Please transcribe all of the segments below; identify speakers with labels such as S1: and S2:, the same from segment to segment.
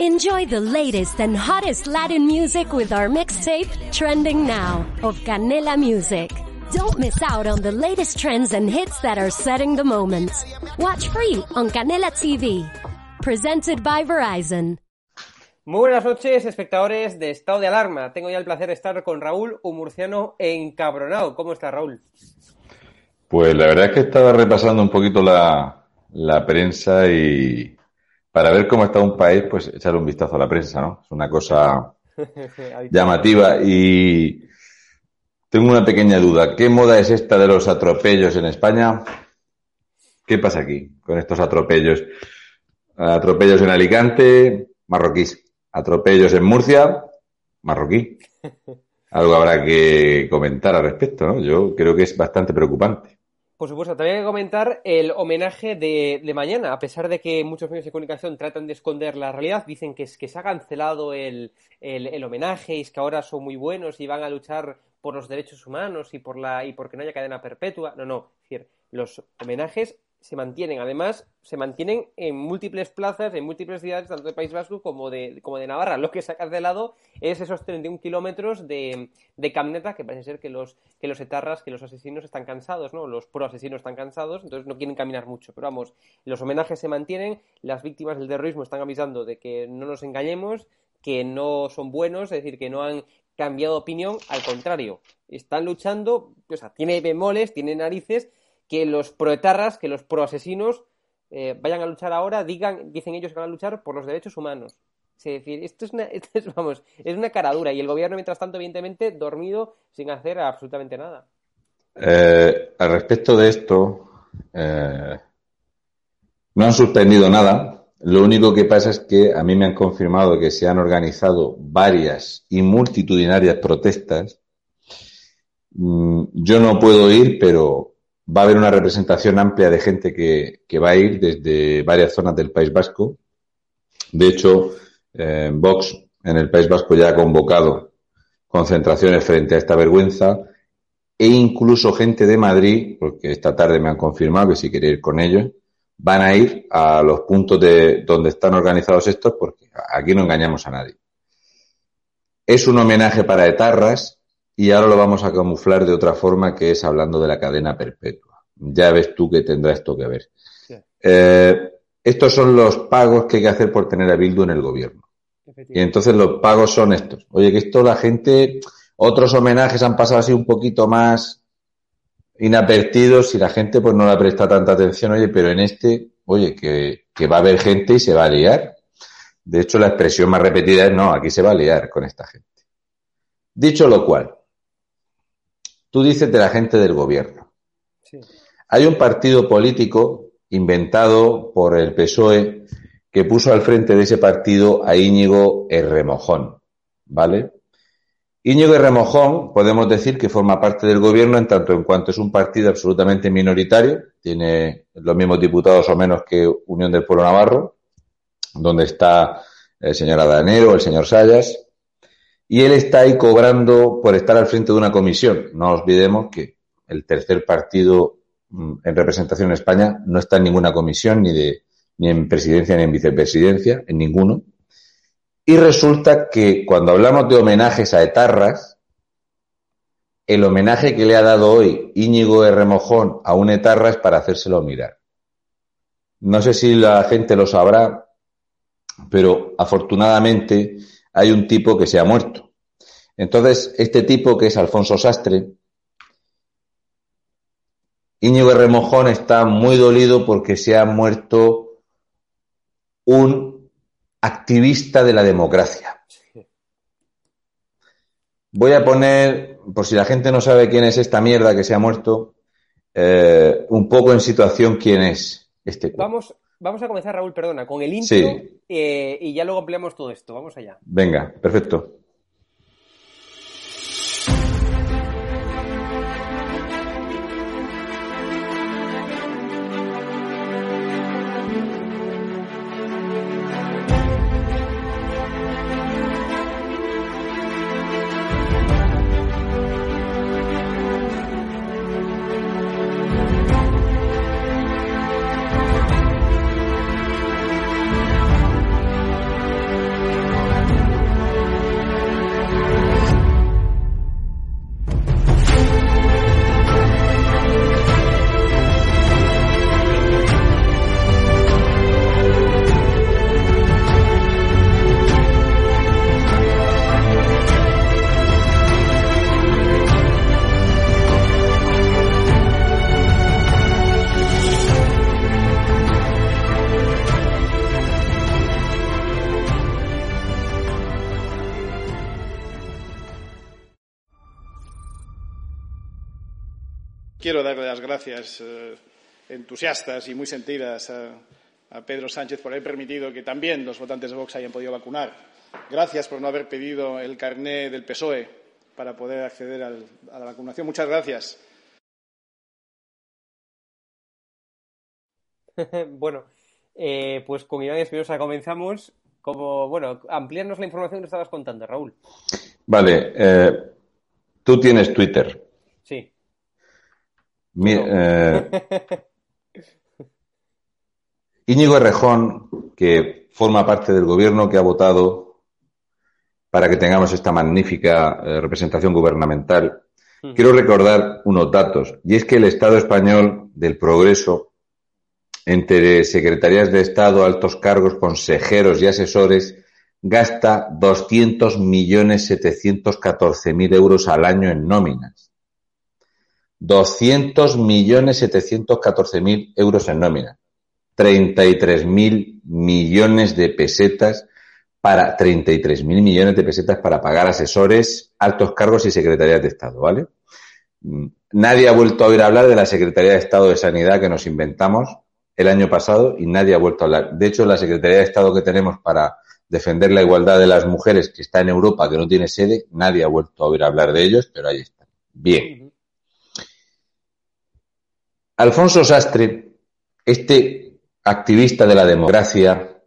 S1: Enjoy the latest and hottest Latin music with our mixtape, Trending Now, of Canela Music. Don't miss out on the latest trends and hits that are setting the moment. Watch free on Canela TV. Presented by Verizon.
S2: Muy buenas noches, espectadores de Estado de Alarma. Tengo ya el placer de estar con Raúl, un murciano encabronado. ¿Cómo está, Raúl?
S3: Pues la verdad es que estaba repasando un poquito la, la prensa y para ver cómo está un país, pues echar un vistazo a la prensa, ¿no? Es una cosa llamativa y tengo una pequeña duda. ¿Qué moda es esta de los atropellos en España? ¿Qué pasa aquí con estos atropellos? Atropellos en Alicante, marroquíes. Atropellos en Murcia, marroquí. Algo habrá que comentar al respecto, ¿no? Yo creo que es bastante preocupante.
S2: Por supuesto, también hay que comentar el homenaje de, mañana. A pesar de que muchos medios de comunicación tratan de esconder la realidad, dicen que, que se ha cancelado el, el, homenaje y es que ahora son muy buenos y van a luchar por los derechos humanos y por la y porque no haya cadena perpetua. No, no. Es decir, los homenajes se mantienen. Además, se mantienen en múltiples plazas, en múltiples ciudades, tanto de País Vasco como de, como de Navarra. Lo que se ha cancelado es esos 31 kilómetros de, de camioneta que parece ser que los, que los etarras, que los asesinos están cansados, ¿no? Los pro-asesinos están cansados, entonces no quieren caminar mucho. Pero vamos, los homenajes se mantienen, las víctimas del terrorismo están avisando de que no nos engañemos, que no son buenos, es decir, que no han cambiado opinión, al contrario, están luchando, o sea, tiene bemoles, tiene narices, que los proetarras, que los proasesinos eh, vayan a luchar ahora, digan, dicen ellos que van a luchar por los derechos humanos. Es decir, esto es una, es, vamos, es una caradura y el gobierno, mientras tanto, evidentemente, dormido sin hacer absolutamente nada.
S3: Eh, al respecto de esto, eh, no han suspendido nada. Lo único que pasa es que a mí me han confirmado que se han organizado varias y multitudinarias protestas. Mm, yo no puedo ir, pero va a haber una representación amplia de gente que, que va a ir desde varias zonas del País Vasco. De hecho, eh, Vox en el País Vasco ya ha convocado concentraciones frente a esta vergüenza e incluso gente de Madrid, porque esta tarde me han confirmado que si quiere ir con ellos, van a ir a los puntos de donde están organizados estos, porque aquí no engañamos a nadie. Es un homenaje para etarras, y ahora lo vamos a camuflar de otra forma que es hablando de la cadena perpetua. Ya ves tú que tendrá esto que ver. Eh, estos son los pagos que hay que hacer por tener a Bildu en el gobierno. Y entonces los pagos son estos. Oye, que esto la gente, otros homenajes han pasado así un poquito más inadvertidos y la gente pues no le presta tanta atención. Oye, pero en este, oye, que, que va a haber gente y se va a liar. De hecho, la expresión más repetida es no, aquí se va a liar con esta gente. Dicho lo cual, Tú dices de la gente del gobierno. Hay un partido político inventado por el PSOE que puso al frente de ese partido a Íñigo Erremojón, ¿vale? Íñigo Erremojón podemos decir que forma parte del gobierno en tanto en cuanto es un partido absolutamente minoritario, tiene los mismos diputados o menos que Unión del Pueblo Navarro, donde está el señor Adanero, el señor Sayas, y él está ahí cobrando por estar al frente de una comisión. No olvidemos que el tercer partido mm, en representación en España no está en ninguna comisión, ni, de, ni en presidencia ni en vicepresidencia, en ninguno. Y resulta que cuando hablamos de homenajes a etarras, el homenaje que le ha dado hoy Íñigo de Remojón a un etarra es para hacérselo mirar. No sé si la gente lo sabrá, pero afortunadamente hay un tipo que se ha muerto. Entonces, este tipo, que es Alfonso Sastre, Íñigo Remojón está muy dolido porque se ha muerto un activista de la democracia. Voy a poner, por si la gente no sabe quién es esta mierda que se ha muerto, eh, un poco en situación quién es este.
S2: Vamos, vamos a comenzar, Raúl, perdona, con el intro eh, y ya luego ampliamos todo esto. Vamos allá.
S3: Venga, perfecto.
S4: Gracias eh, entusiastas y muy sentidas a, Pedro Sánchez por haber permitido que también los votantes de Vox hayan podido vacunar. Gracias por no haber pedido el carné del PSOE para poder acceder a la vacunación. Muchas gracias.
S2: bueno, eh, pues con Iván Espinosa comenzamos. Como, bueno, ampliarnos la información que estabas contando, Raúl.
S3: Vale, eh, tú tienes Twitter.
S2: Sí.
S3: Eh, Íñigo que forma parte del gobierno que ha votado para que tengamos esta magnífica representación gubernamental, quiero recordar unos datos. Y es que el Estado español del progreso entre secretarías de Estado, altos cargos, consejeros y asesores, gasta 200.714.000 euros al año en nóminas. 200.714.000 euros en nóminas. 33.000 millones de pesetas para 33.000 millones de pesetas para pagar asesores, altos cargos y secretarías de Estado, ¿vale? Nadie ha vuelto a oír hablar de la Secretaría de Estado de Sanidad que nos inventamos el año pasado y nadie ha vuelto a hablar. De hecho, la Secretaría de Estado que tenemos para defender la igualdad de las mujeres, que está en Europa, que no tiene sede, nadie ha vuelto a oír hablar de ellos, pero ahí están. Bien. Alfonso Sastre, este activista de la democracia,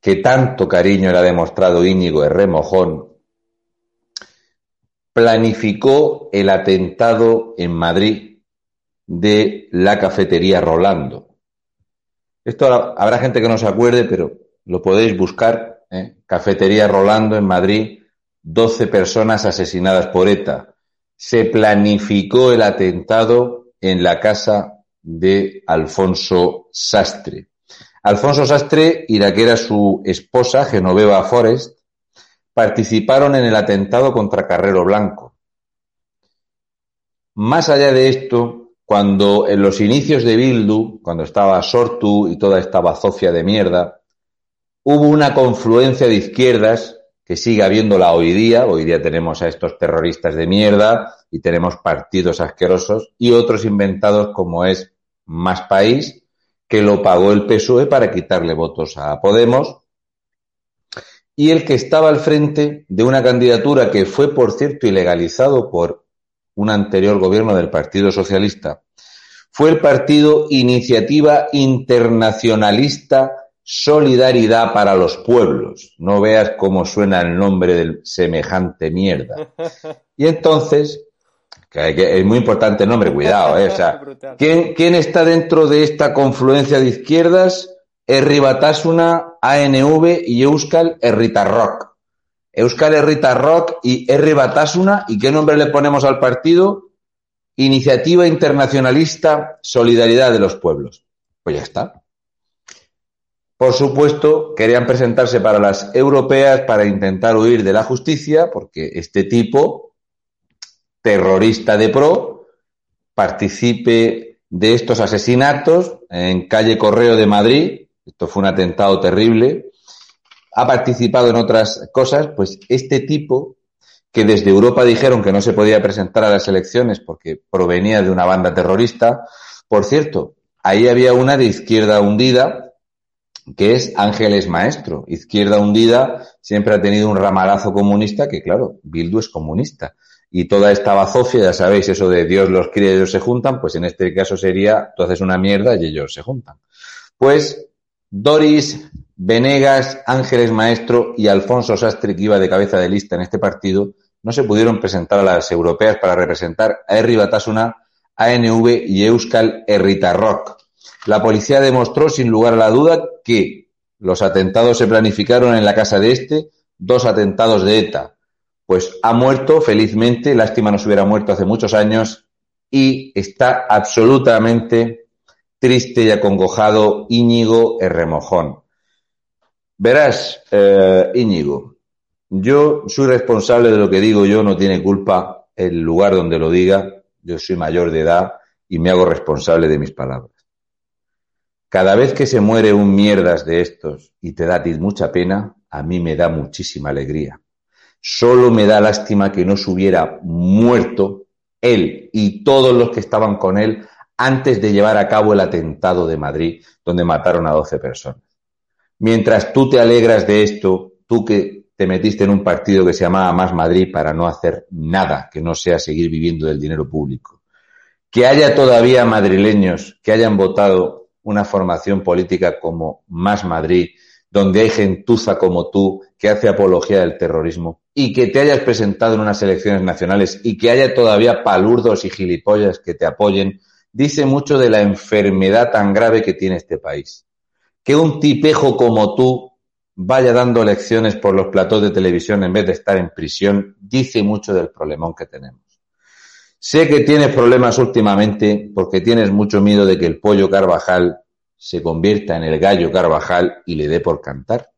S3: que tanto cariño le ha demostrado Íñigo Remojón, planificó el atentado en Madrid de la cafetería Rolando. Esto habrá gente que no se acuerde, pero lo podéis buscar. ¿eh? Cafetería Rolando en Madrid, 12 personas asesinadas por ETA. Se planificó el atentado en la casa de Alfonso Sastre. Alfonso Sastre y la que era su esposa, Genoveva Forest, participaron en el atentado contra Carrero Blanco. Más allá de esto, cuando en los inicios de Bildu, cuando estaba Sortu y toda esta bazofia de mierda, hubo una confluencia de izquierdas que sigue habiéndola hoy día. Hoy día tenemos a estos terroristas de mierda y tenemos partidos asquerosos y otros inventados como es Más País, que lo pagó el PSOE para quitarle votos a Podemos. Y el que estaba al frente de una candidatura que fue, por cierto, ilegalizado por un anterior gobierno del Partido Socialista, fue el partido Iniciativa Internacionalista Solidaridad para los Pueblos. No veas cómo suena el nombre del semejante mierda. Y entonces, que es muy importante el nombre, cuidado, ¿eh? O sea, ¿quién, ¿quién, está dentro de esta confluencia de izquierdas? Batasuna, ANV y Euskal Herritarrok. Euskal Herrita Rock y R. Batasuna. ¿Y qué nombre le ponemos al partido? Iniciativa Internacionalista Solidaridad de los Pueblos. Pues ya está. Por supuesto, querían presentarse para las europeas para intentar huir de la justicia, porque este tipo, terrorista de pro, participe de estos asesinatos en calle Correo de Madrid. Esto fue un atentado terrible ha participado en otras cosas, pues este tipo, que desde Europa dijeron que no se podía presentar a las elecciones porque provenía de una banda terrorista, por cierto, ahí había una de izquierda hundida, que es Ángeles Maestro. Izquierda hundida siempre ha tenido un ramalazo comunista que, claro, Bildu es comunista. Y toda esta bazofia, ya sabéis, eso de Dios los cría y ellos se juntan, pues en este caso sería, tú haces una mierda y ellos se juntan. Pues Doris Venegas, Ángeles Maestro y Alfonso Sastre, que iba de cabeza de lista en este partido, no se pudieron presentar a las europeas para representar a Herri Batasuna, ANV y Euskal Herritarrok. La policía demostró sin lugar a la duda que los atentados se planificaron en la casa de este, dos atentados de ETA. Pues ha muerto, felizmente, lástima no se hubiera muerto hace muchos años, y está absolutamente triste y acongojado Íñigo Erremojón. Verás, eh, Íñigo, yo soy responsable de lo que digo yo, no tiene culpa el lugar donde lo diga, yo soy mayor de edad y me hago responsable de mis palabras. Cada vez que se muere un mierdas de estos y te da mucha pena, a mí me da muchísima alegría. Solo me da lástima que no se hubiera muerto él y todos los que estaban con él antes de llevar a cabo el atentado de Madrid, donde mataron a 12 personas. Mientras tú te alegras de esto, tú que te metiste en un partido que se llamaba Más Madrid para no hacer nada que no sea seguir viviendo del dinero público. Que haya todavía madrileños que hayan votado una formación política como Más Madrid, donde hay gentuza como tú que hace apología del terrorismo y que te hayas presentado en unas elecciones nacionales y que haya todavía palurdos y gilipollas que te apoyen, dice mucho de la enfermedad tan grave que tiene este país. Que un tipejo como tú vaya dando lecciones por los platós de televisión en vez de estar en prisión, dice mucho del problemón que tenemos. Sé que tienes problemas últimamente porque tienes mucho miedo de que el pollo Carvajal se convierta en el gallo Carvajal y le dé por cantar.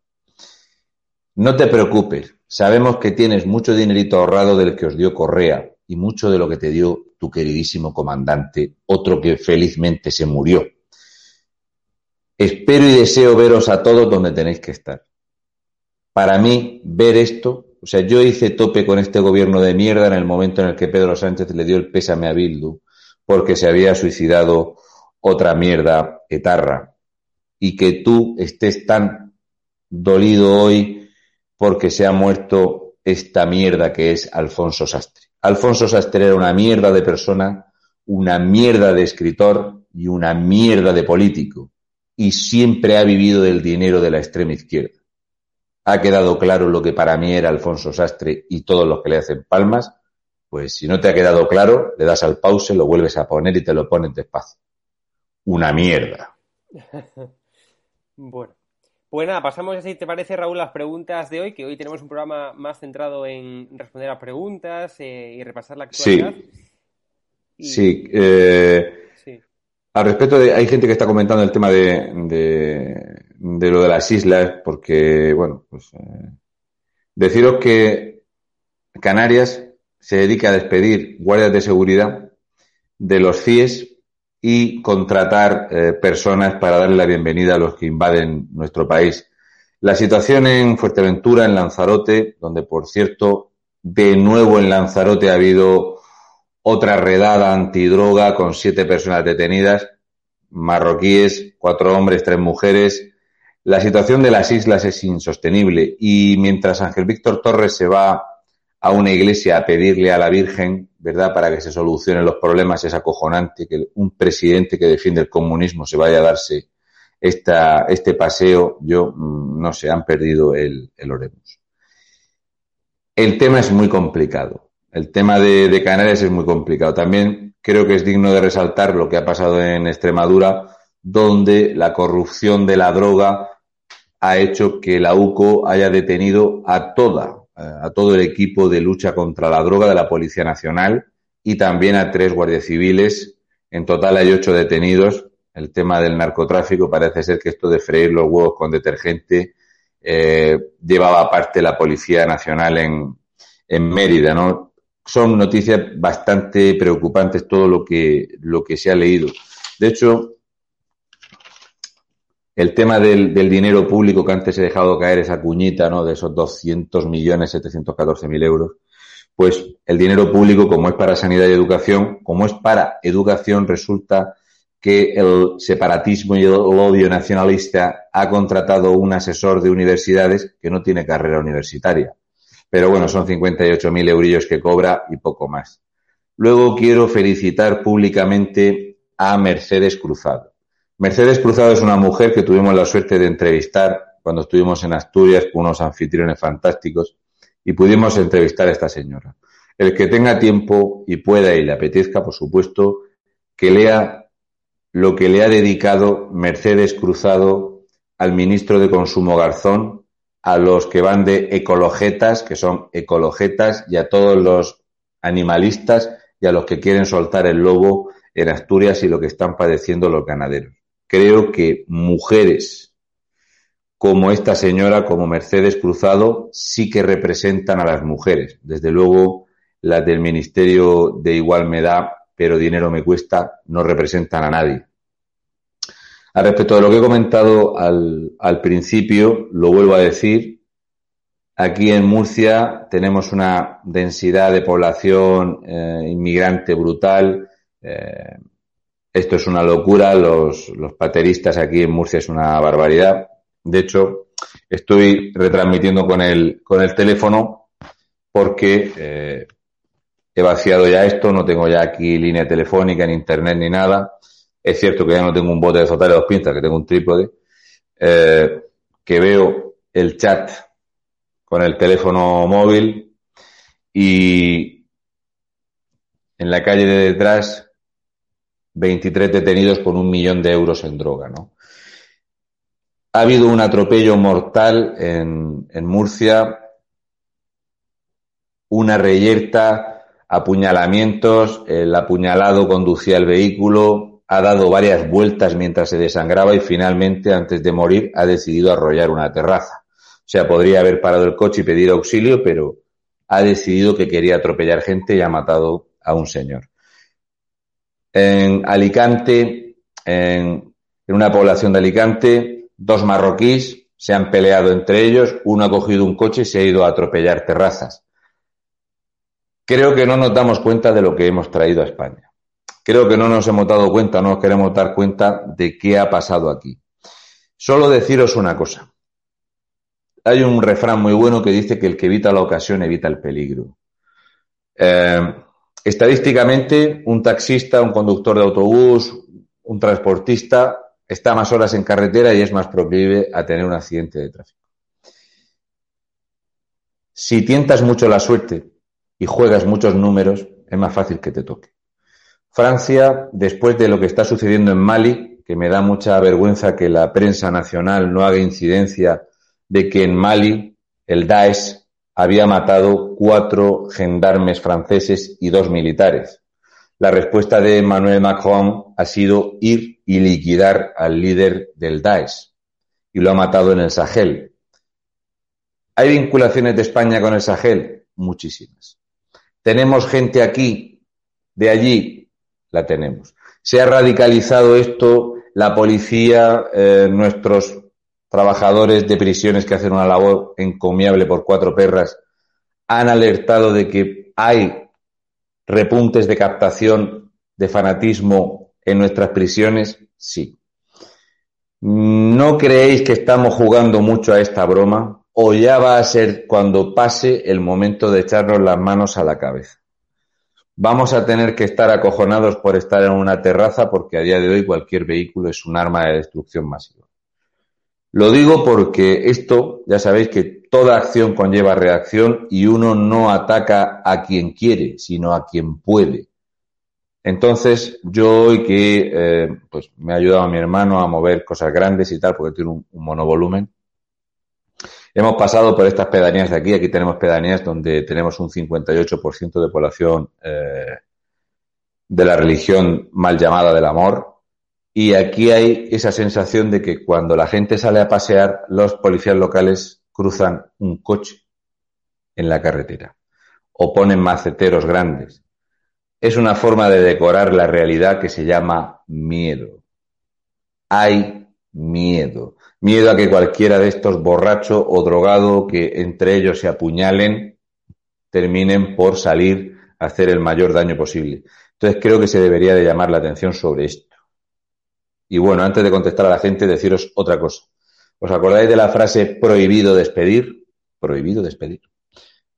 S3: No te preocupes, sabemos que tienes mucho dinerito ahorrado del que os dio Correa y mucho de lo que te dio tu queridísimo comandante, otro que felizmente se murió. Espero y deseo veros a todos donde tenéis que estar. Para mí, ver esto, o sea, yo hice tope con este gobierno de mierda en el momento en el que Pedro Sánchez le dio el pésame a Bildu porque se había suicidado otra mierda etarra. Y que tú estés tan dolido hoy porque se ha muerto esta mierda que es Alfonso Sastre. Alfonso Sastre era una mierda de persona, una mierda de escritor y una mierda de político y siempre ha vivido del dinero de la extrema izquierda. Ha quedado claro lo que para mí era Alfonso Sastre y todos los que le hacen palmas, pues si no te ha quedado claro, le das al pause, lo vuelves a poner y te lo pones despacio. Una mierda.
S2: bueno. Pues nada, pasamos, si te parece, Raúl, las preguntas de hoy, que hoy tenemos un programa más centrado en responder a preguntas eh, y repasar la actualidad.
S3: Sí, sí eh, al respecto de, hay gente que está comentando el tema de, de, lo de las islas, porque, bueno, pues eh, deciros que Canarias se dedica a despedir guardias de seguridad de los CIES y contratar eh, personas para darle la bienvenida a los que invaden nuestro país. La situación en Fuerteventura, en Lanzarote, donde por cierto, de nuevo en Lanzarote ha habido otra redada antidroga con siete personas detenidas, marroquíes, cuatro hombres, tres mujeres. La situación de las islas es insostenible y mientras Ángel Víctor Torres se va a una iglesia a pedirle a la Virgen, ¿verdad?, para que se solucionen los problemas, es acojonante que un presidente que defiende el comunismo se vaya a darse esta, este paseo. Yo, mm, no sé, han perdido el, el Oremus. El tema es muy complicado. El tema de, Canarias es muy complicado. También creo que es digno de resaltar lo que ha pasado en Extremadura, donde la corrupción de la droga ha hecho que la UCO haya detenido a toda, a todo el equipo de lucha contra la droga de la Policía Nacional y también a tres guardias civiles. En total hay ocho detenidos. El tema del narcotráfico parece ser que esto de freír los huevos con detergente eh, llevaba aparte la Policía Nacional en, en Mérida, ¿no? son noticias bastante preocupantes todo lo que, lo que se ha leído. De hecho, el tema del, del dinero público que antes he dejado caer esa cuñita, ¿no? De esos 200 millones 714 mil euros. Pues el dinero público, como es para sanidad y educación, como es para educación, resulta que el separatismo y el odio nacionalista ha contratado un asesor de universidades que no tiene carrera universitaria pero bueno, son 58.000 eurillos que cobra y poco más. Luego quiero felicitar públicamente a Mercedes Cruzado. Mercedes Cruzado es una mujer que tuvimos la suerte de entrevistar cuando estuvimos en Asturias con unos anfitriones fantásticos y pudimos entrevistar a esta señora. El que tenga tiempo y pueda y le apetezca, por supuesto, que lea lo que le ha dedicado Mercedes Cruzado al ministro de Consumo Garzón a los que van de ecologetas, que son ecologetas, y a todos los animalistas y a los que quieren soltar el lobo en Asturias y lo que están padeciendo los ganaderos. Creo que mujeres como esta señora, como Mercedes Cruzado, sí que representan a las mujeres. Desde luego, las del Ministerio de Igual me da, pero dinero me cuesta, no representan a nadie. Al respecto de lo que he comentado al, principio, lo vuelvo a decir, Aquí en Murcia tenemos una densidad de población eh, inmigrante brutal. Eh, esto es una locura. Los, los pateristas aquí en Murcia es una barbaridad. De hecho, estoy retransmitiendo con el, con el teléfono porque eh, he vaciado ya esto, no tengo ya aquí línea telefónica, ni internet, ni nada. Es cierto que ya no tengo un bote de azotare de dos pinzas, que tengo un trípode, eh, que veo el chat con el teléfono móvil y en la calle de detrás 23 detenidos con un millón de euros en droga, ¿no? Ha habido un atropello mortal en, en Murcia, una reyerta, apuñalamientos, el apuñalado conducía el vehículo, ha dado varias vueltas mientras se desangraba y finalmente, antes de morir, ha decidido arrollar una terraza. O sea, podría haber parado el coche y pedir auxilio, pero ha decidido que quería atropellar gente y ha matado a un señor. En Alicante, en, una población de Alicante, dos marroquíes se han peleado entre ellos, uno ha cogido un coche y se ha ido a atropellar terrazas. Creo que no nos damos cuenta de lo que hemos traído a España. Creo que no nos hemos dado cuenta, no nos queremos dar cuenta de qué ha pasado aquí. Solo deciros una cosa. Hay un refrán muy bueno que dice que el que evita la ocasión evita el peligro. Eh, estadísticamente, un taxista, un conductor de autobús, un transportista está más horas en carretera y es más proclive a tener un accidente de tráfico. Si tientas mucho la suerte y juegas muchos números, es más fácil que te toque. Francia, después de lo que está sucediendo en Mali, que me da mucha vergüenza que la prensa nacional no haga incidencia de que en Mali el Daesh había matado cuatro gendarmes franceses y dos militares. La respuesta de Emmanuel Macron ha sido ir y liquidar al líder del Daesh y lo ha matado en el Sahel. ¿Hay vinculaciones de España con el Sahel? Muchísimas. ¿Tenemos gente aquí, de allí? La tenemos. ¿Se ha radicalizado esto? La policía, eh, nuestros trabajadores de prisiones que hacen una labor encomiable por cuatro perras, han alertado de que hay repuntes de captación de fanatismo en nuestras prisiones? Sí. ¿No creéis que estamos jugando mucho a esta broma? ¿O ya va a ser cuando pase el momento de echarnos las manos a la cabeza? Vamos a tener que estar acojonados por estar en una terraza porque a día de hoy cualquier vehículo es un arma de destrucción masiva. Lo digo porque esto, ya sabéis que toda acción conlleva reacción y uno no ataca a quien quiere, sino a quien puede. Entonces, yo hoy que eh, pues me ha ayudado a mi hermano a mover cosas grandes y tal, porque tiene un, un monovolumen, hemos pasado por estas pedanías de aquí. Aquí tenemos pedanías donde tenemos un 58% de población eh, de la religión mal llamada del amor, y aquí hay esa sensación de que cuando la gente sale a pasear, los policías locales cruzan un coche en la carretera o ponen maceteros grandes. Es una forma de decorar la realidad que se llama miedo. Hay miedo. Miedo a que cualquiera de estos borracho o drogado que entre ellos se apuñalen terminen por salir a hacer el mayor daño posible. Entonces creo que se debería de llamar la atención sobre esto. Y bueno, antes de contestar a la gente, deciros otra cosa. ¿Os acordáis de la frase prohibido despedir? Prohibido despedir.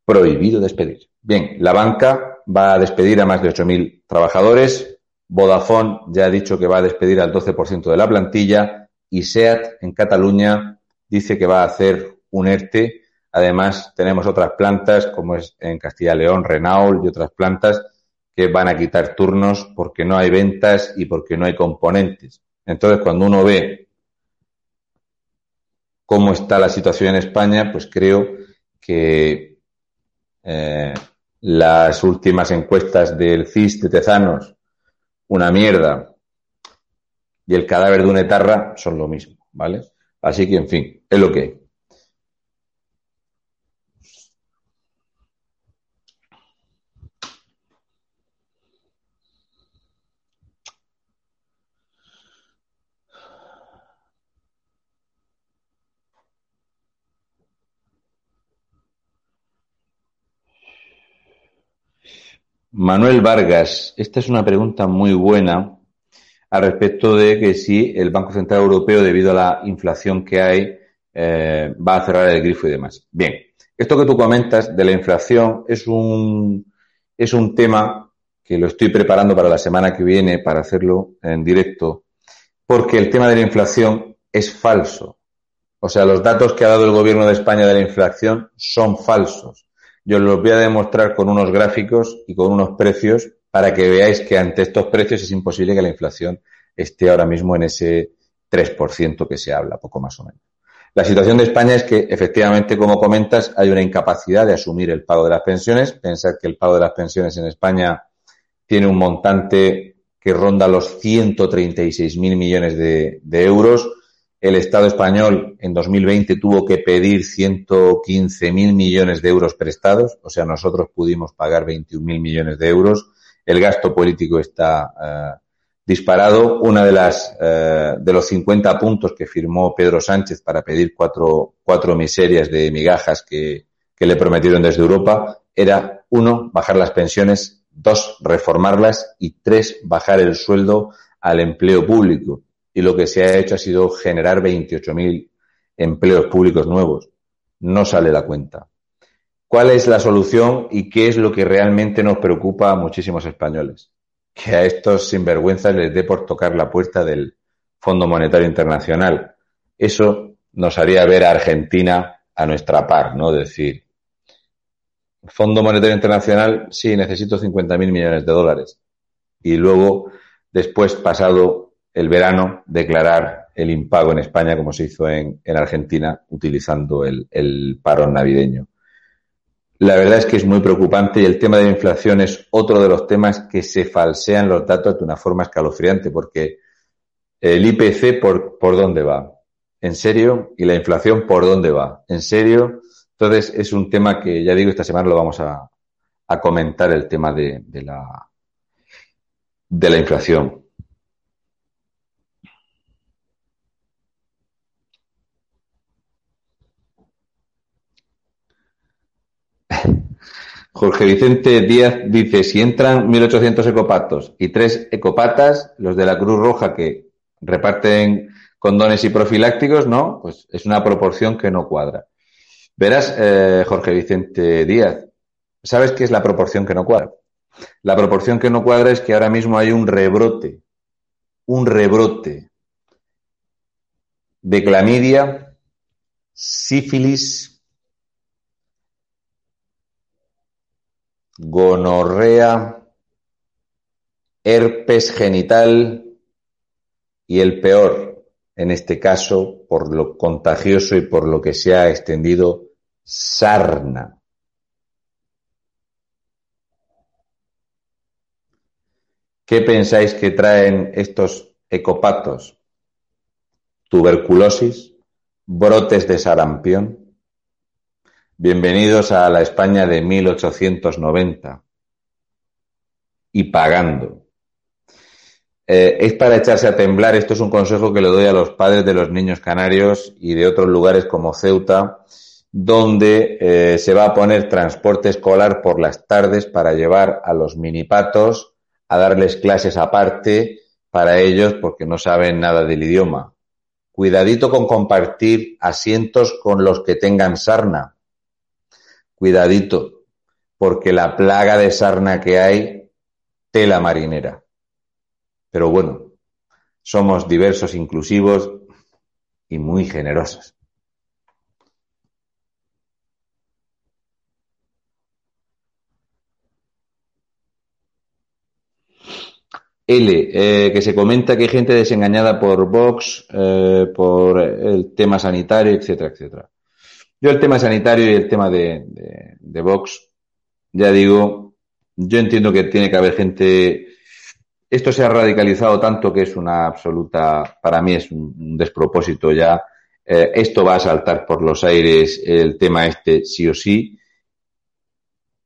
S3: Prohibido despedir. Bien, la banca va a despedir a más de 8.000 trabajadores. Vodafone ya ha dicho que va a despedir al 12% de la plantilla. Y SEAT en Cataluña dice que va a hacer un ERTE. Además, tenemos otras plantas, como es en Castilla y León, Renault y otras plantas, que van a quitar turnos porque no hay ventas y porque no hay componentes. Entonces, cuando uno ve cómo está la situación en España, pues creo que eh, las últimas encuestas del CIS de Tezanos, una mierda, y el cadáver de una etarra son lo mismo, ¿vale? Así que, en fin, es lo que hay. Manuel Vargas, esta es una pregunta muy buena al respecto de que si el Banco Central Europeo, debido a la inflación que hay, eh, va a cerrar el grifo y demás. Bien, esto que tú comentas de la inflación es un, es un tema que lo estoy preparando para la semana que viene para hacerlo en directo, porque el tema de la inflación es falso. O sea, los datos que ha dado el gobierno de España de la inflación son falsos. Yo los voy a demostrar con unos gráficos y con unos precios para que veáis que ante estos precios es imposible que la inflación esté ahora mismo en ese 3% que se habla, poco más o menos. La situación de España es que, efectivamente, como comentas, hay una incapacidad de asumir el pago de las pensiones. Pensad que el pago de las pensiones en España tiene un montante que ronda los 136.000 millones de euros el Estado español en 2020 tuvo que pedir 115.000 millones de euros prestados, o sea, nosotros pudimos pagar 21.000 millones de euros. El gasto político está eh, disparado. Una de las eh, de los 50 puntos que firmó Pedro Sánchez para pedir cuatro, cuatro miserias de migajas que, que le prometieron desde Europa era uno, bajar las pensiones, dos, reformarlas y tres, bajar el sueldo al empleo público y lo que se ha hecho ha sido generar 28.000 empleos públicos nuevos. No sale la cuenta. ¿Cuál es la solución y qué es lo que realmente nos preocupa a muchísimos españoles? Que a estos sinvergüenzas les dé por tocar la puerta del Fondo Monetario Internacional. Eso nos haría ver a Argentina a nuestra par, ¿no? Decir, Fondo Monetario Internacional, sí, necesito 50.000 millones de dólares. Y luego, después, pasado el verano declarar el impago en España como se hizo en, Argentina utilizando el, el parón navideño. La verdad es que es muy preocupante y el tema de la inflación es otro de los temas que se falsean los datos de una forma escalofriante porque el IPC por, por dónde va, en serio, y la inflación por dónde va, en serio. Entonces es un tema que ya digo esta semana lo vamos a, a comentar el tema de, de la de la inflación. Jorge Vicente Díaz dice, si entran 1.800 ecopatos y tres ecopatas, los de la Cruz Roja que reparten condones y profilácticos, ¿no? Pues es una proporción que no cuadra. Verás, eh, Jorge Vicente Díaz, ¿sabes qué es la proporción que no cuadra? La proporción que no cuadra es que ahora mismo hay un rebrote, un rebrote de clamidia, sífilis, gonorrea, herpes genital y el peor, en este caso, por lo contagioso y por lo que se ha extendido, sarna. ¿Qué pensáis que traen estos ecopatos? Tuberculosis, brotes de sarampión, Bienvenidos a la España de 1890 y pagando. Eh, es para echarse a temblar, esto es un consejo que le doy a los padres de los niños canarios y de otros lugares como Ceuta, donde eh, se va a poner transporte escolar por las tardes para llevar a los minipatos a darles clases aparte para ellos porque no saben nada del idioma. Cuidadito con compartir asientos con los que tengan sarna cuidadito, porque la plaga de sarna que hay, tela marinera. Pero bueno, somos diversos, inclusivos y muy generosos. L, eh, que se comenta que hay gente desengañada por Vox, eh, por el tema sanitario, etcétera, etcétera. Yo el tema sanitario y el tema de, de, Vox, ya digo, yo entiendo que tiene que haber gente. Esto se ha radicalizado tanto que es una absoluta, para mí es un, despropósito ya. Eh, esto va a saltar por los aires el tema este sí o sí.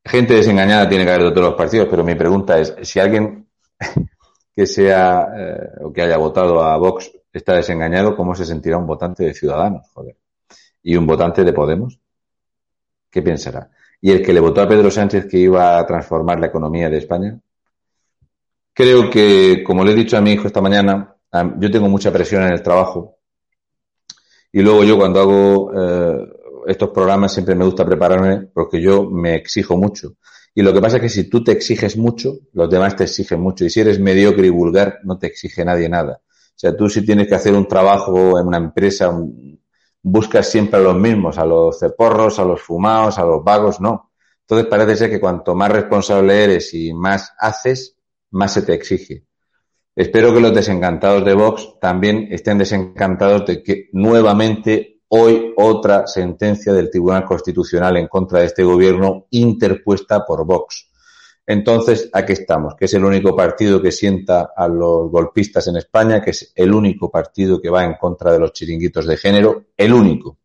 S3: Gente desengañada tiene que haber de todos los partidos, pero mi pregunta es, si alguien que sea eh, o que haya votado a Vox está desengañado, ¿cómo se sentirá un votante de Ciudadanos? Joder y un votante de Podemos? ¿Qué pensará? y el que le votó a Pedro Sánchez que iba a transformar la economía de España? Creo que, como le he dicho a mi hijo esta mañana, yo tengo mucha presión en el trabajo y luego yo cuando hago eh, estos programas siempre me gusta prepararme porque yo me exijo mucho. Y lo que pasa es que si tú te exiges mucho, los demás te exigen mucho. Y si eres mediocre y vulgar, no te exige nadie nada. O sea, tú si tienes que hacer un trabajo en una empresa, buscas siempre a los mismos, a los ceporros, a los fumados, a los vagos, no. Entonces parece ser que cuanto más responsable eres y más haces, más se te exige. Espero que los desencantados de Vox también estén desencantados de que nuevamente hoy otra sentencia del Tribunal Constitucional en contra de este gobierno interpuesta por Vox. Entonces, aquí estamos, que es el único partido que sienta a los golpistas en España, que es el único partido que va en contra de los chiringuitos de género, el único.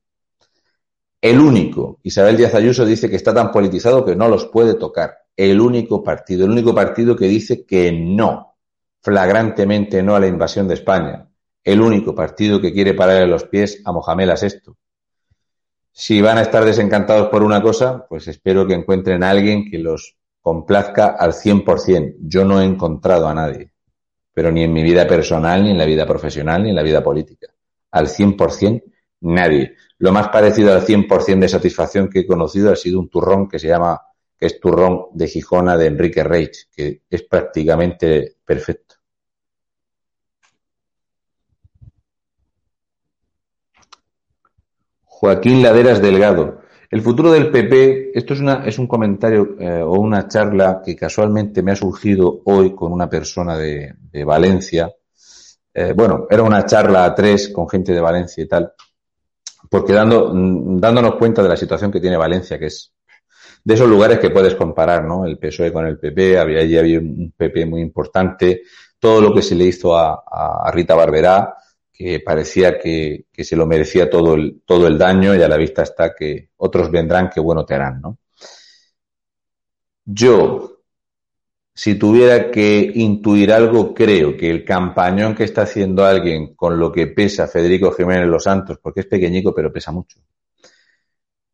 S3: El único. Isabel Díaz Ayuso dice que está tan politizado que no los puede tocar. El único partido, el único partido que dice que no, flagrantemente no a la invasión de España. El único partido que quiere pararle los pies a Mohamed VI. Si van a estar desencantados por una cosa, pues espero que encuentren a alguien que los complazca al 100%. Yo no he encontrado a nadie, pero ni en mi vida personal, ni en la vida profesional, ni en la vida política. Al 100% nadie. Lo más parecido al 100% de satisfacción que he conocido ha sido un turrón que se llama, que es turrón de Gijona de Enrique Reich, que es prácticamente perfecto. Joaquín Laderas Delgado. El futuro del PP, esto es, una, es un comentario eh, o una charla que casualmente me ha surgido hoy con una persona de, Valencia. Eh, bueno, era una charla a tres con gente de Valencia y tal, porque dando, dándonos cuenta de la situación que tiene Valencia, que es de esos lugares que puedes comparar, ¿no? El PSOE con el PP, había allí había un PP muy importante, todo lo que se le hizo a, a Rita Barberá, que parecía que, se lo merecía todo el, todo el daño y a la vista está que otros vendrán que bueno te harán, ¿no? Yo, si tuviera que intuir algo, creo que el campañón que está haciendo alguien con lo que pesa Federico Jiménez Los Santos, porque es pequeñico pero pesa mucho,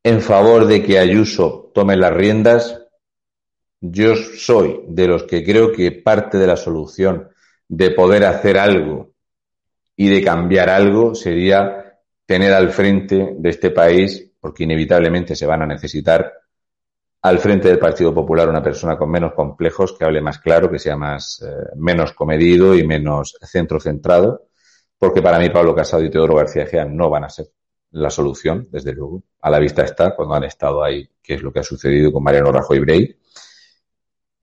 S3: en favor de que Ayuso tome las riendas, yo soy de los que creo que parte de la solución de poder hacer algo y de cambiar algo sería tener al frente de este país, porque inevitablemente se van a necesitar, al frente del Partido Popular una persona con menos complejos, que hable más claro, que sea más eh, menos comedido y menos centro centrado, porque para mí Pablo Casado y Teodoro García Gea no van a ser la solución, desde luego. A la vista está, cuando han estado ahí, qué es lo que ha sucedido con Mariano Rajoy Brey.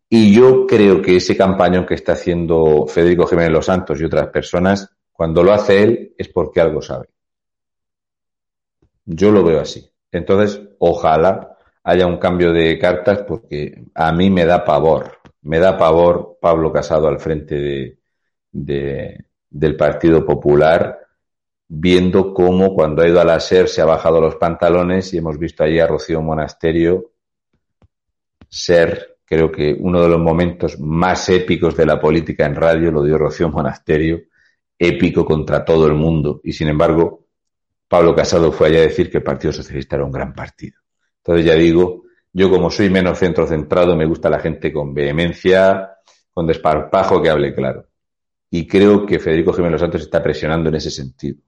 S3: Y yo creo que ese campañón que está haciendo Federico Jiménez Los Santos y otras personas cuando lo hace él es porque algo sabe. Yo lo veo así. Entonces, ojalá haya un cambio de cartas porque a mí me da pavor. Me da pavor Pablo Casado al frente de, del Partido Popular, viendo cómo cuando ha ido a la SER se ha bajado los pantalones y hemos visto allí a Rocío Monasterio ser, creo que uno de los momentos más épicos de la política en radio, lo dio Rocío Monasterio, épico contra todo el mundo. Y sin embargo, Pablo Casado fue allá a decir que el Partido Socialista era un gran partido. Entonces ya digo, yo como soy menos centro centrado, me gusta la gente con vehemencia, con desparpajo que hable claro. Y creo que Federico Jiménez Santos está presionando en ese sentido.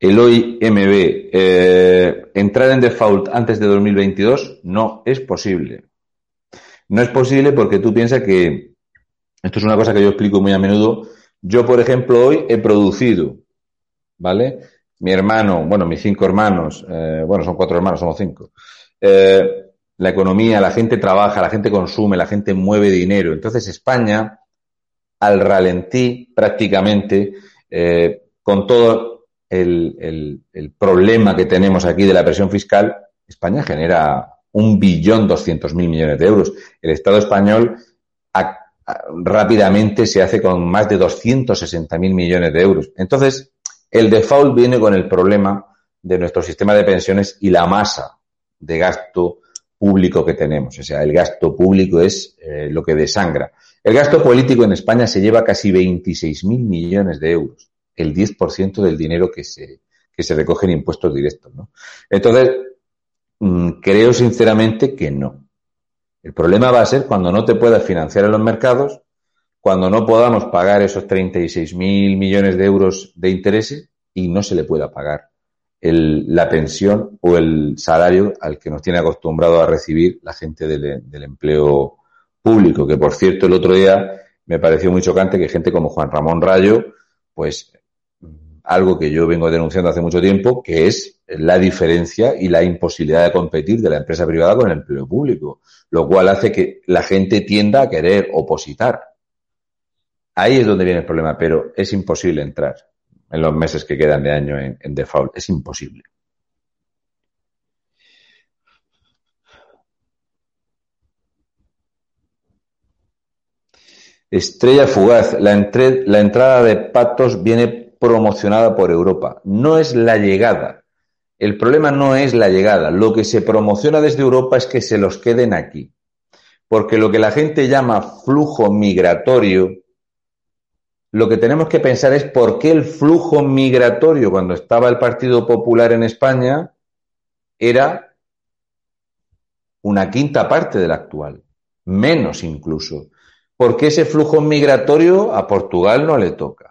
S3: Eloy MB, eh, ¿entrar en default antes de 2022? No es posible. No es posible porque tú piensas que, esto es una cosa que yo explico muy a menudo, yo, por ejemplo, hoy he producido, ¿vale? Mi hermano, bueno, mis cinco hermanos, eh, bueno, son cuatro hermanos, somos cinco. Eh, la economía, la gente trabaja, la gente consume, la gente mueve dinero. Entonces España, al ralentí prácticamente, con todo el, el, problema que tenemos aquí de la presión fiscal, España genera un billón doscientos mil millones de euros. El Estado español rápidamente se hace con más de sesenta mil millones de euros. Entonces, el default viene con el problema de nuestro sistema de pensiones y la masa de gasto público que tenemos. O sea, el gasto público es eh, lo que desangra. El gasto político en España se lleva casi 26 mil millones de euros. El 10% del dinero que se, que se recoge en impuestos directos. ¿no? Entonces, mm, creo sinceramente que no. El problema va a ser cuando no te puedas financiar en los mercados, cuando no podamos pagar esos 36 mil millones de euros de intereses y no se le pueda pagar el, la pensión o el salario al que nos tiene acostumbrado a recibir la gente del empleo público, que por cierto el otro día me pareció muy chocante que gente como Juan Ramón Rayo, pues algo que yo vengo denunciando hace mucho tiempo, que es la diferencia y la imposibilidad de competir de la empresa privada con el empleo público, lo cual hace que la gente tienda a querer opositar. Ahí es donde viene el problema, pero es imposible entrar en los meses que quedan de año en, default. Es imposible. Estrella fugaz. La, entre, la entrada de patos viene promocionada por Europa. No es la llegada. El problema no es la llegada. Lo que se promociona desde Europa es que se los queden aquí. Porque lo que la gente llama flujo migratorio, lo que tenemos que pensar es por qué el flujo migratorio cuando estaba el Partido Popular en España era una quinta parte del actual, menos incluso. Porque ese flujo migratorio a Portugal no le toca.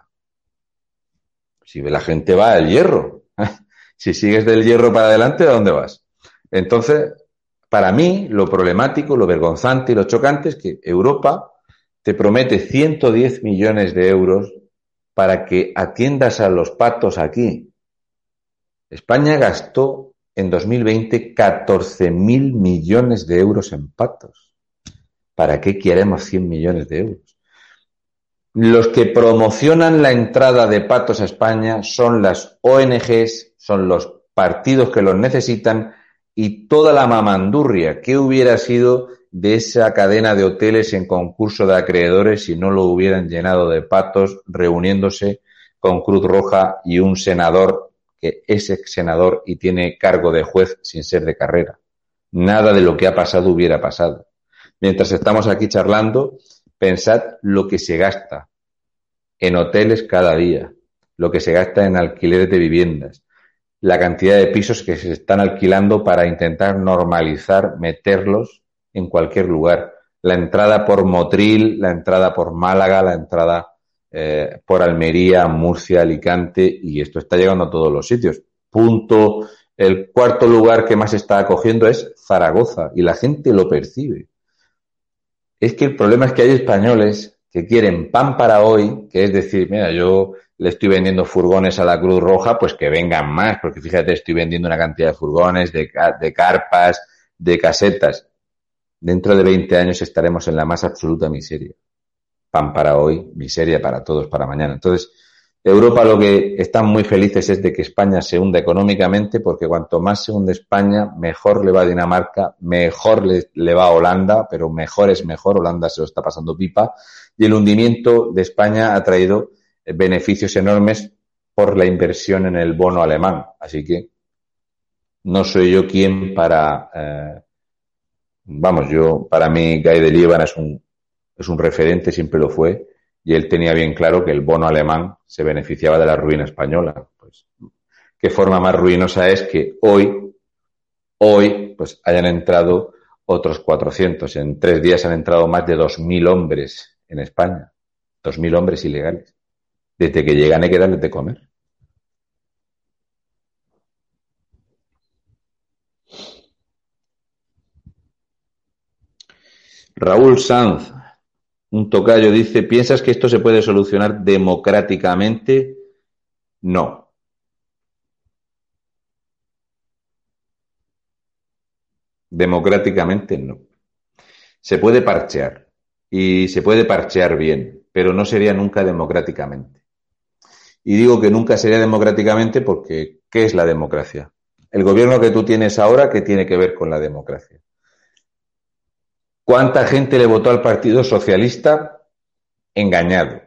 S3: Si la gente va al hierro, si sigues del hierro para adelante, ¿a dónde vas? Entonces, para mí, lo problemático, lo vergonzante y lo chocante es que Europa te promete 110 millones de euros para que atiendas a los patos aquí. España gastó en 2020 14 mil millones de euros en patos. ¿Para qué queremos 100 millones de euros? Los que promocionan la entrada de patos a España son las ONGs, son los partidos que los necesitan y toda la mamandurria que hubiera sido de esa cadena de hoteles en concurso de acreedores si no lo hubieran llenado de patos reuniéndose con Cruz Roja y un senador que es ex senador y tiene cargo de juez sin ser de carrera. Nada de lo que ha pasado hubiera pasado mientras estamos aquí charlando, pensad lo que se gasta en hoteles cada día, lo que se gasta en alquileres de viviendas, la cantidad de pisos que se están alquilando para intentar normalizar, meterlos en cualquier lugar. La entrada por Motril, la entrada por Málaga, la entrada eh, por Almería, Murcia, Alicante, y esto está llegando a todos los sitios. Punto. El cuarto lugar que más está acogiendo es Zaragoza, y la gente lo percibe. Es que el problema es que hay españoles que quieren pan para hoy, que es decir, mira, yo le estoy vendiendo furgones a la Cruz Roja, pues que vengan más, porque fíjate, estoy vendiendo una cantidad de furgones, de, carpas, de casetas. Dentro de 20 años estaremos en la más absoluta miseria. Pan para hoy, miseria para todos para mañana. Entonces, Europa lo que están muy felices es de que España se hunda económicamente porque cuanto más se hunde España, mejor le va Dinamarca, mejor le, va Holanda, pero mejor es mejor, Holanda se lo está pasando pipa, y el hundimiento de España ha traído beneficios enormes por la inversión en el bono alemán. Así que no soy yo quien para, eh, vamos, yo, para mí Guy de Lieban es un, es un referente, siempre lo fue, y él tenía bien claro que el bono alemán se beneficiaba de la ruina española. Pues, qué forma más ruinosa es que hoy, hoy, pues hayan entrado otros 400. En tres días han entrado más de 2.000 hombres en España. 2.000 hombres ilegales. Desde que llegan hay que darles de comer. Raúl Sanz, un tocayo dice, ¿piensas que esto se puede solucionar democráticamente? No. Democráticamente no. Se puede parchear y se puede parchear bien, pero no sería nunca democráticamente. Y digo que nunca sería democráticamente porque ¿qué es la democracia? El gobierno que tú tienes ahora, ¿qué tiene que ver con la democracia? ¿Cuánta gente le votó al Partido Socialista? Engañado.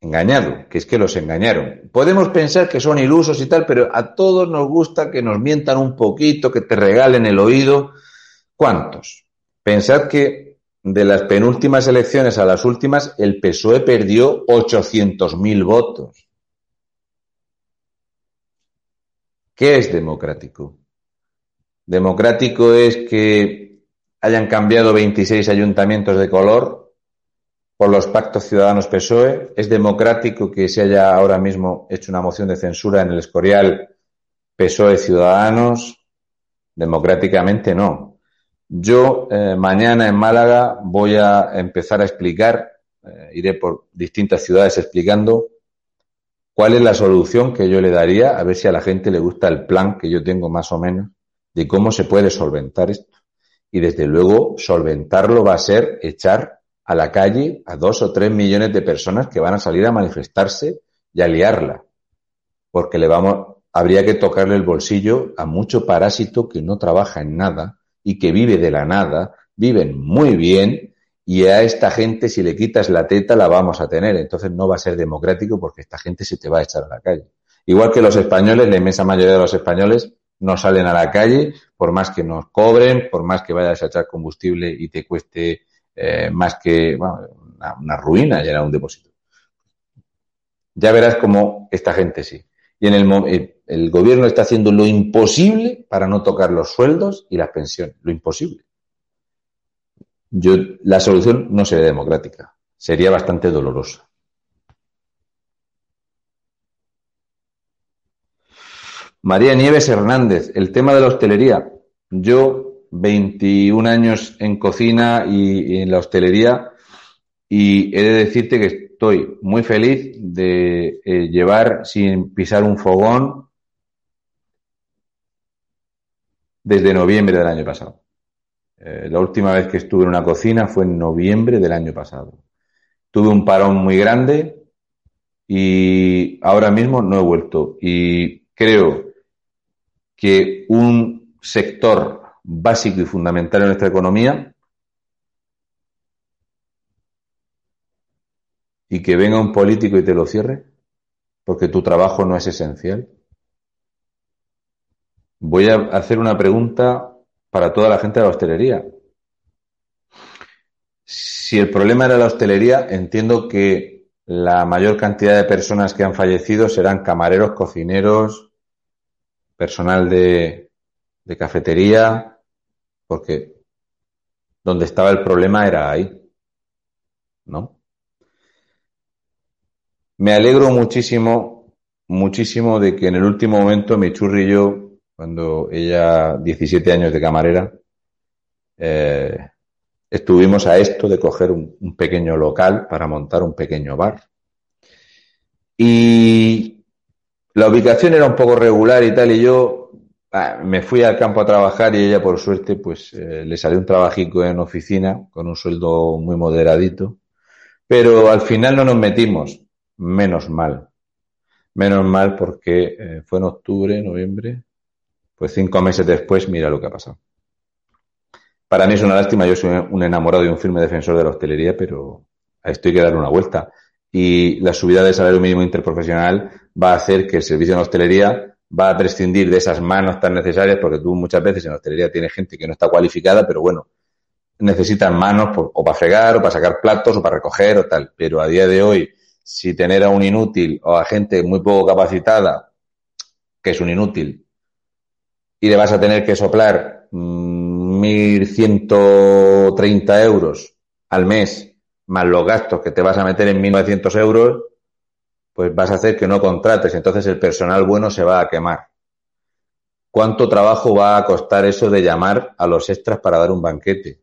S3: Engañado, que es que los engañaron. Podemos pensar que son ilusos y tal, pero a todos nos gusta que nos mientan un poquito, que te regalen el oído. ¿Cuántos? Pensad que de las penúltimas elecciones a las últimas, el PSOE perdió 800.000 votos. ¿Qué es democrático? Democrático es que hayan cambiado 26 ayuntamientos de color por los pactos ciudadanos PSOE. Es democrático que se haya ahora mismo hecho una moción de censura en el Escorial PSOE Ciudadanos. Democráticamente no. Yo eh, mañana en Málaga voy a empezar a explicar, eh, iré por distintas ciudades explicando cuál es la solución que yo le daría, a ver si a la gente le gusta el plan que yo tengo más o menos de cómo se puede solventar esto. Y desde luego, solventarlo va a ser echar a la calle a dos o tres millones de personas que van a salir a manifestarse y a liarla. Porque le vamos, habría que tocarle el bolsillo a mucho parásito que no trabaja en nada y que vive de la nada, viven muy bien y a esta gente si le quitas la teta la vamos a tener. Entonces no va a ser democrático porque esta gente se te va a echar a la calle. Igual que los españoles, la inmensa mayoría de los españoles no salen a la calle por más que nos cobren, por más que vayas a echar combustible y te cueste eh, más que una, ruina llenar un depósito. Ya verás cómo esta gente sí. Y en el, eh, el gobierno está haciendo lo imposible para no tocar los sueldos y las pensiones. Lo imposible. Yo, la solución no sería democrática. Sería bastante dolorosa. María Nieves Hernández, el tema de la hostelería. Yo, 21 años en cocina y, en la hostelería, y he de decirte que estoy muy feliz de eh, llevar sin pisar un fogón desde noviembre del año pasado. Eh, la última vez que estuve en una cocina fue en noviembre del año pasado. Tuve un parón muy grande y ahora mismo no he vuelto. Y creo que un sector básico y fundamental en nuestra economía y que venga un político y te lo cierre porque tu trabajo no es esencial? Voy a hacer una pregunta para toda la gente de la hostelería. Si el problema era la hostelería, entiendo que la mayor cantidad de personas que han fallecido serán camareros, cocineros, personal de, de cafetería, porque donde estaba el problema era ahí, ¿no? Me alegro muchísimo, muchísimo de que en el último momento mi churri y yo, cuando ella, 17 años de camarera, eh, estuvimos a esto de coger un, un, pequeño local para montar un pequeño bar. Y la ubicación era un poco regular y tal, y yo ah, me fui al campo a trabajar y ella, por suerte, pues eh, le salió un trabajico en oficina con un sueldo muy moderadito. Pero al final no nos metimos, menos mal. Menos mal porque eh, fue en octubre, noviembre, pues cinco meses después, mira lo que ha pasado. Para mí es una lástima, yo soy un enamorado y un firme defensor de la hostelería, pero a esto hay que darle una vuelta y la subida del salario mínimo interprofesional va a hacer que el servicio de hostelería va a prescindir de esas manos tan necesarias, porque tú muchas veces en hostelería tienes gente que no está cualificada, pero bueno, necesitan manos o para fregar, o para sacar platos, o para recoger, o tal. Pero a día de hoy, si tener a un inútil o a gente muy poco capacitada, que es un inútil, y le vas a tener que soplar 1.130 mm, euros al mes más los gastos que te vas a meter en 1.900 euros, pues vas a hacer que no contrates. Entonces el personal bueno se va a quemar. ¿Cuánto trabajo va a costar eso de llamar a los extras para dar un banquete?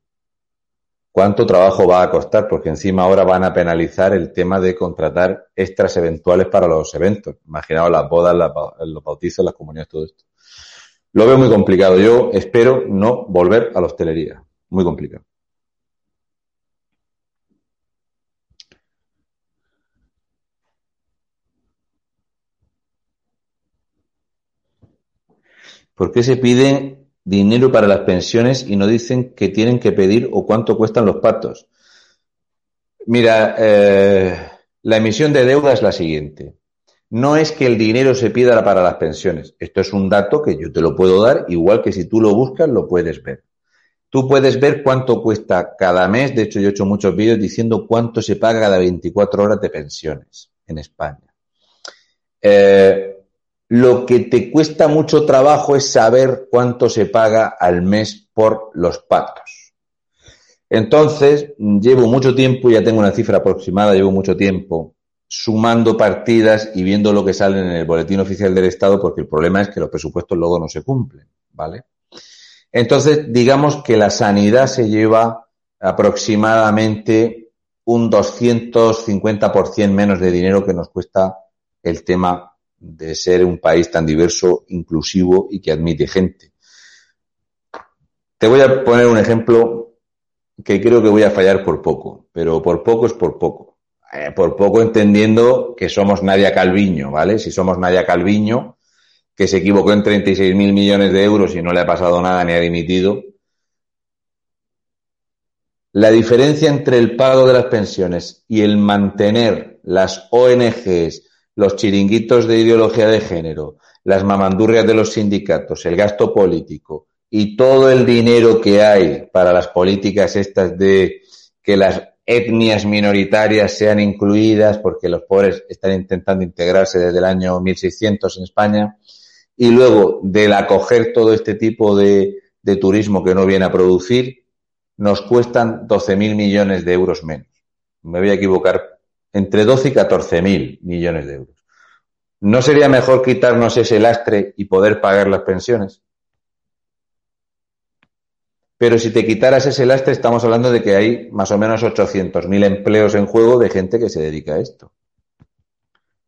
S3: ¿Cuánto trabajo va a costar? Porque encima ahora van a penalizar el tema de contratar extras eventuales para los eventos. Imaginaos las bodas, los bautizos, las comunidades, todo esto. Lo veo muy complicado. Yo espero no volver a la hostelería. Muy complicado. ¿Por qué se pide dinero para las pensiones y no dicen que tienen que pedir o cuánto cuestan los pactos? Mira, eh, la emisión de deuda es la siguiente. No es que el dinero se pida para las pensiones. Esto es un dato que yo te lo puedo dar, igual que si tú lo buscas lo puedes ver. Tú puedes ver cuánto cuesta cada mes. De hecho, yo he hecho muchos vídeos diciendo cuánto se paga cada 24 horas de pensiones en España. Eh, lo que te cuesta mucho trabajo es saber cuánto se paga al mes por los patos. Entonces, llevo mucho tiempo, ya tengo una cifra aproximada, llevo mucho tiempo sumando partidas y viendo lo que sale en el boletín oficial del Estado, porque el problema es que los presupuestos luego no se cumplen, ¿vale? Entonces, digamos que la sanidad se lleva aproximadamente un 250% menos de dinero que nos cuesta el tema de ser un país tan diverso, inclusivo y que admite gente. Te voy a poner un ejemplo que creo que voy a fallar por poco, pero por poco es por poco. Eh, por poco entendiendo que somos Nadia Calviño, ¿vale? Si somos Nadia Calviño, que se equivocó en 36 mil millones de euros y no le ha pasado nada ni ha dimitido. La diferencia entre el pago de las pensiones y el mantener las ONGs, los chiringuitos de ideología de género, las mamandurrias de los sindicatos, el gasto político y todo el dinero que hay para las políticas estas de que las etnias minoritarias sean incluidas, porque los pobres están intentando integrarse desde el año 1600 en España, y luego del acoger todo este tipo de, turismo que no viene a producir, nos cuestan 12.000 millones de euros menos. Me voy a equivocar, entre 12 y 14.000 millones de euros. ¿No sería mejor quitarnos ese lastre y poder pagar las pensiones? Pero si te quitaras ese lastre, estamos hablando de que hay más o menos 800.000 empleos en juego de gente que se dedica a esto.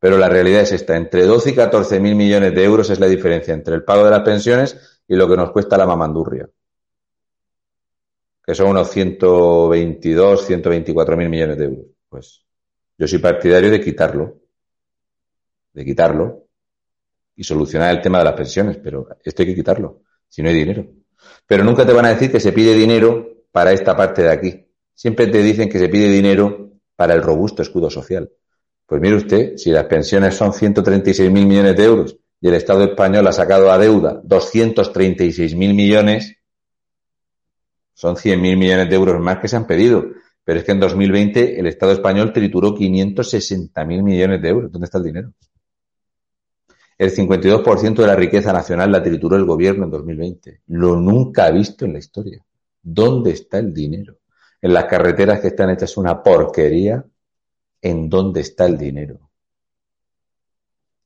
S3: Pero la realidad es esta, entre 12 y 14 mil millones de euros es la diferencia entre el pago de las pensiones y lo que nos cuesta la mamandurria. Que son unos 122, 124 mil millones de euros. Pues yo soy partidario de quitarlo. De quitarlo. Y solucionar el tema de las pensiones, pero esto hay que quitarlo. Si no hay dinero. Pero nunca te van a decir que se pide dinero para esta parte de aquí. Siempre te dicen que se pide dinero para el robusto escudo social. Pues mire usted, si las pensiones son 136 mil millones de euros y el Estado español ha sacado a deuda 236 mil millones, son 100 mil millones de euros más que se han pedido. Pero es que en 2020 el Estado español trituró 560 mil millones de euros. ¿Dónde está el dinero? El 52% de la riqueza nacional la trituró el gobierno en 2020. Lo nunca ha visto en la historia. ¿Dónde está el dinero? En las carreteras que están hechas una porquería. ¿En dónde está el dinero?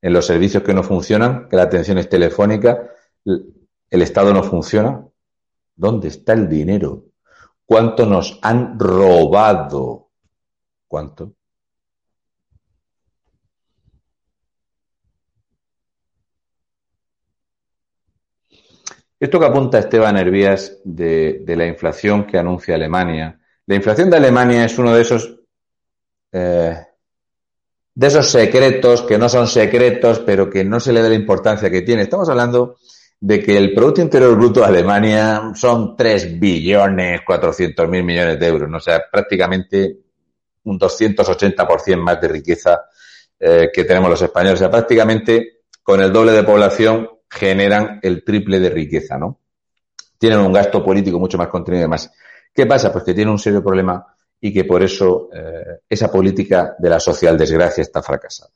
S3: En los servicios que no funcionan, que la atención es telefónica, el Estado no funciona. ¿Dónde está el dinero? ¿Cuánto nos han robado? ¿Cuánto? Esto que apunta Esteban Hervías de, la inflación que anuncia Alemania. La inflación de Alemania es uno de esos eh, de esos secretos que no son secretos, pero que no se le da la importancia que tiene. Estamos hablando de que el Producto Interior Bruto de Alemania son 3 billones 400 mil millones de euros, ¿no? o sea, prácticamente un 280% más de riqueza eh, que tenemos los españoles. O sea, prácticamente con el doble de población generan el triple de riqueza, ¿no? Tienen un gasto político mucho más contenido y demás. ¿Qué pasa? Pues que tiene un serio problema y que por eso eh, esa política de la social desgracia está fracasada.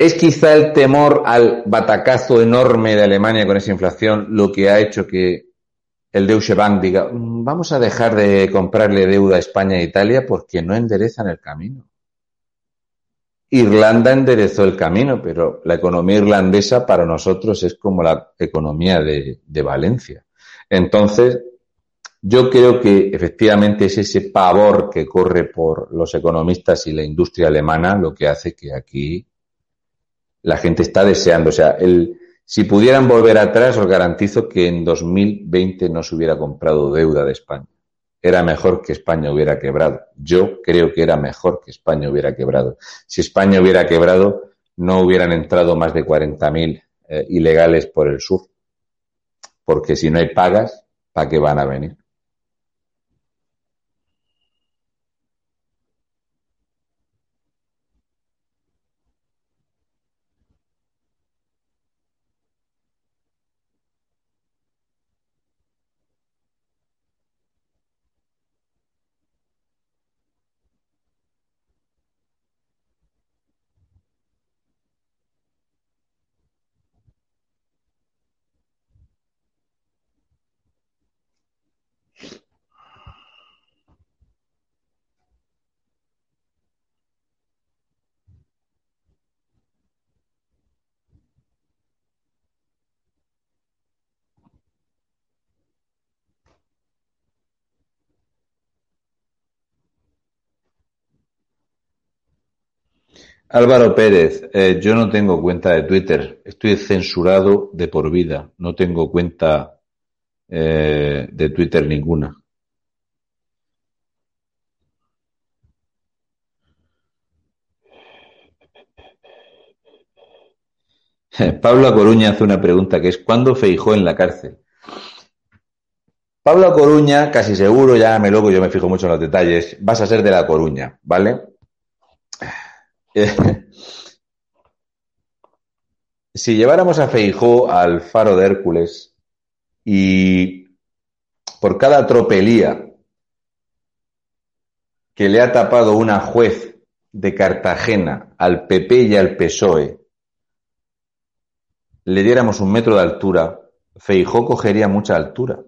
S3: ¿Es quizá el temor al batacazo enorme de Alemania con esa inflación lo que ha hecho que el Deutsche Bank diga, mm, vamos a dejar de comprarle deuda a España e Italia porque no enderezan el camino? Irlanda enderezó el camino, pero la economía irlandesa para nosotros es como la economía de, Valencia. Entonces, yo creo que efectivamente es ese pavor que corre por los economistas y la industria alemana lo que hace que aquí la gente está deseando. O sea, el, si pudieran volver atrás, os garantizo que en 2020 no se hubiera comprado deuda de España era mejor que España hubiera quebrado. Yo creo que era mejor que España hubiera quebrado. Si España hubiera quebrado, no hubieran entrado más de 40.000 eh, ilegales por el sur. Porque si no hay pagas, ¿para qué van a venir? Álvaro Pérez, eh, yo no tengo cuenta de Twitter. Estoy censurado de por vida. No tengo cuenta eh, de Twitter ninguna. Pablo Coruña hace una pregunta que es ¿cuándo Feijó en la cárcel? Pablo Coruña, casi seguro, ya me loco, yo me fijo mucho en los detalles, vas a ser de La Coruña, ¿vale? Si lleváramos a Feijó al faro de Hércules y por cada tropelía que le ha tapado una juez de Cartagena al PP y al PSOE, le diéramos un metro de altura, Feijó cogería mucha altura.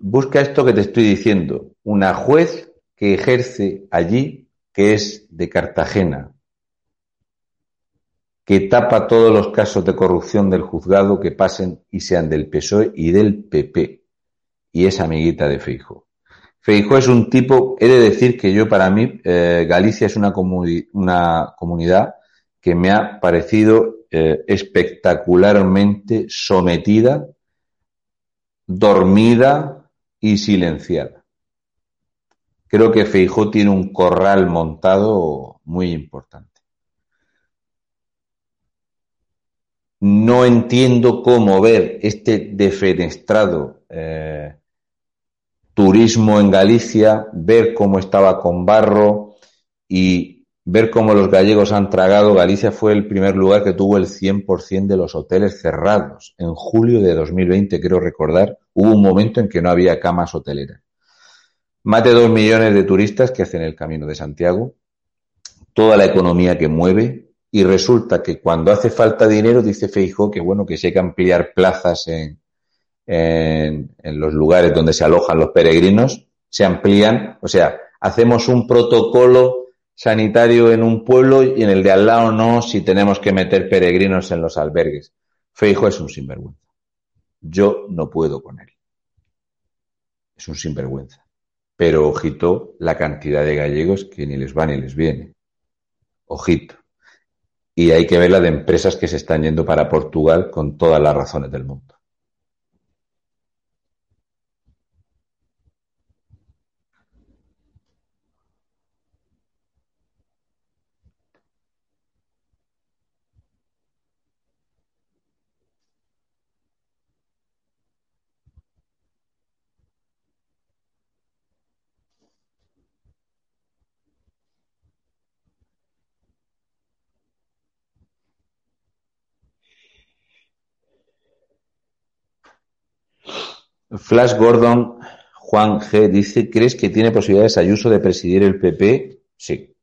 S3: Busca esto que te estoy diciendo, una juez que ejerce allí, que es de Cartagena, que tapa todos los casos de corrupción del juzgado que pasen y sean del PSOE y del PP, y es amiguita de Feijó. Feijó es un tipo, he de decir que yo para mí, eh, Galicia es una, una comunidad que me ha parecido eh, espectacularmente sometida, dormida y silenciada. Creo que Feijó tiene un corral montado muy importante. No entiendo cómo ver este defenestrado eh, turismo en Galicia, ver cómo estaba con barro y ver cómo los gallegos han tragado. Galicia fue el primer lugar que tuvo el 100% de los hoteles cerrados. En julio de 2020, quiero recordar, hubo un momento en que no había camas hoteleras. Más de dos millones de turistas que hacen el camino de Santiago, toda la economía que mueve, y resulta que cuando hace falta dinero, dice Feijo que bueno, que si hay que ampliar plazas en, en, en los lugares donde se alojan los peregrinos, se amplían, o sea, hacemos un protocolo sanitario en un pueblo y en el de al lado no si tenemos que meter peregrinos en los albergues. Feijo es un sinvergüenza. Yo no puedo con él. Es un sinvergüenza. Pero ojito la cantidad de gallegos que ni les va ni les viene. Ojito. Y hay que ver la de empresas que se están yendo para Portugal con todas las razones del mundo. Flash Gordon, Juan G. dice, ¿crees que tiene posibilidades Ayuso de presidir el PP? Sí.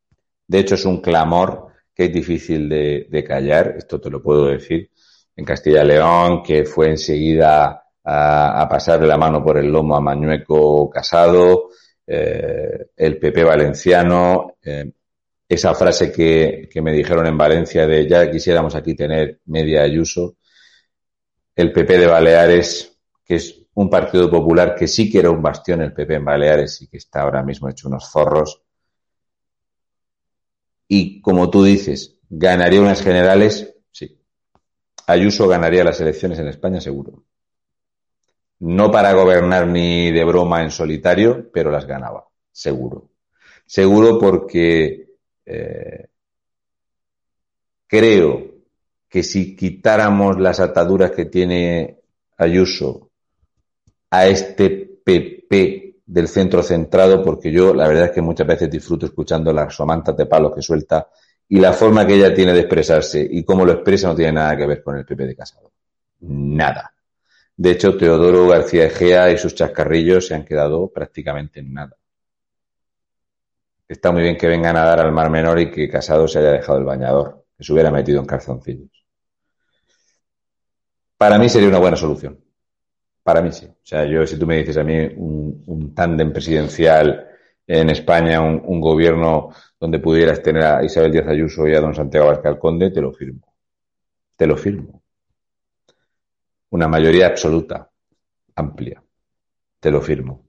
S3: De hecho, es un clamor que es difícil de, callar, esto te lo puedo decir. En Castilla León, que fue enseguida a, pasarle la mano por el lomo a Mañueco Casado, eh, el PP valenciano, eh, esa frase que, que, me dijeron en Valencia de ya quisiéramos aquí tener media Ayuso, el PP de Baleares, que es un Partido Popular que sí que era un bastión el PP en Baleares y que está ahora mismo hecho unos zorros. Y como tú dices, ¿ganaría unas generales? Sí. Ayuso ganaría las elecciones en España seguro. No para gobernar ni de broma en solitario, pero las ganaba, seguro. Seguro porque eh, creo que si quitáramos las ataduras que tiene Ayuso a este PP del centro centrado, porque yo la verdad es que muchas veces disfruto escuchando las somantas de palos que suelta y la forma que ella tiene de expresarse y cómo lo expresa no tiene nada que ver con el PP de Casado. Nada. De hecho, Teodoro García Egea y sus chascarrillos se han quedado prácticamente en nada. Está muy bien que vengan a dar al Mar Menor y que Casado se haya dejado el bañador, que se hubiera metido en calzoncillos. Para mí sería una buena solución. Para mí sí. O sea, yo, si tú me dices a mí un, un tándem presidencial en España, un, gobierno donde pudieras tener a Isabel Díaz Ayuso y a don Santiago Abascal Conde, te lo firmo. Te lo firmo. Una mayoría absoluta, amplia. Te lo firmo.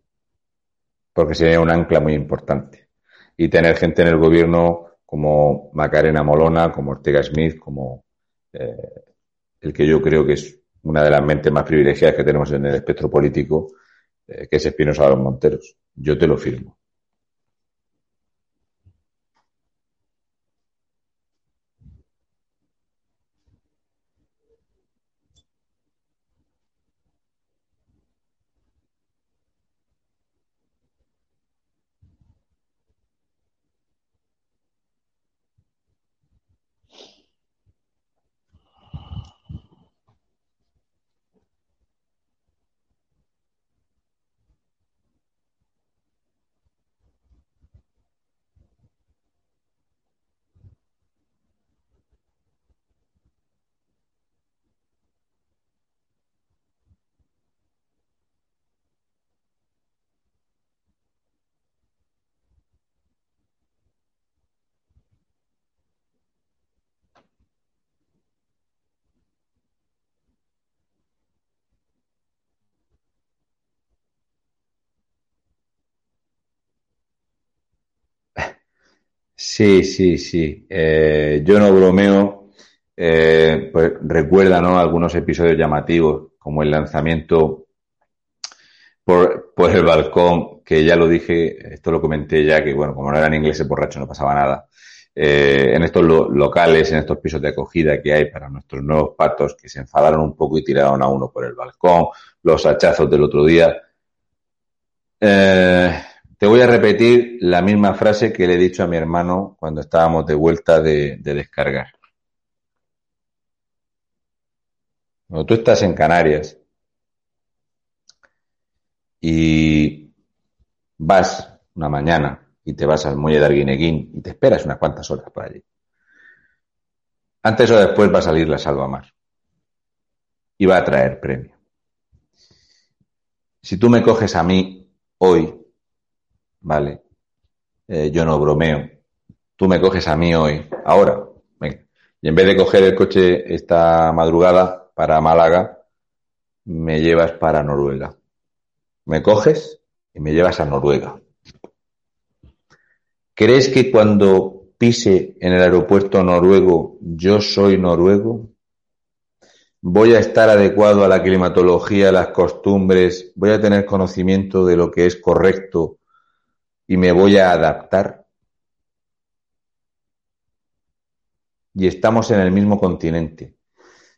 S3: Porque sería un ancla muy importante. Y tener gente en el gobierno como Macarena Molona, como Ortega Smith, como eh, el que yo creo que es una de las mentes más privilegiadas que tenemos en el espectro político, eh, que es Espinosa de los Monteros. Yo te lo firmo. Sí, sí, sí. Eh, yo no bromeo. Eh, pues recuerda, ¿no? Algunos episodios llamativos, como el lanzamiento por, por el balcón, que ya lo dije, esto lo comenté ya, que bueno, como no eran ingleses borrachos no pasaba nada. Eh, en estos locales, en estos pisos de acogida que hay para nuestros nuevos patos que se enfadaron un poco y tiraron a uno por el balcón, los hachazos del otro día. Eh, te voy a repetir la misma frase que le he dicho a mi hermano cuando estábamos de vuelta de, descargar. Cuando tú estás en Canarias y vas una mañana y te vas al muelle de Arguineguín y te esperas unas cuantas horas por allí. Antes o después va a salir la salvamar y va a traer premio. Si tú me coges a mí hoy ¿vale? Eh, yo no bromeo. Tú me coges a mí hoy, ahora. Y en vez de coger el coche esta madrugada para Málaga, me llevas para Noruega. Me coges y me llevas a Noruega. ¿Crees que cuando pise en el aeropuerto noruego yo soy noruego? voy a estar adecuado a la climatología, a las costumbres, voy a tener conocimiento de lo que es correcto y me voy a adaptar. Y estamos en el mismo continente.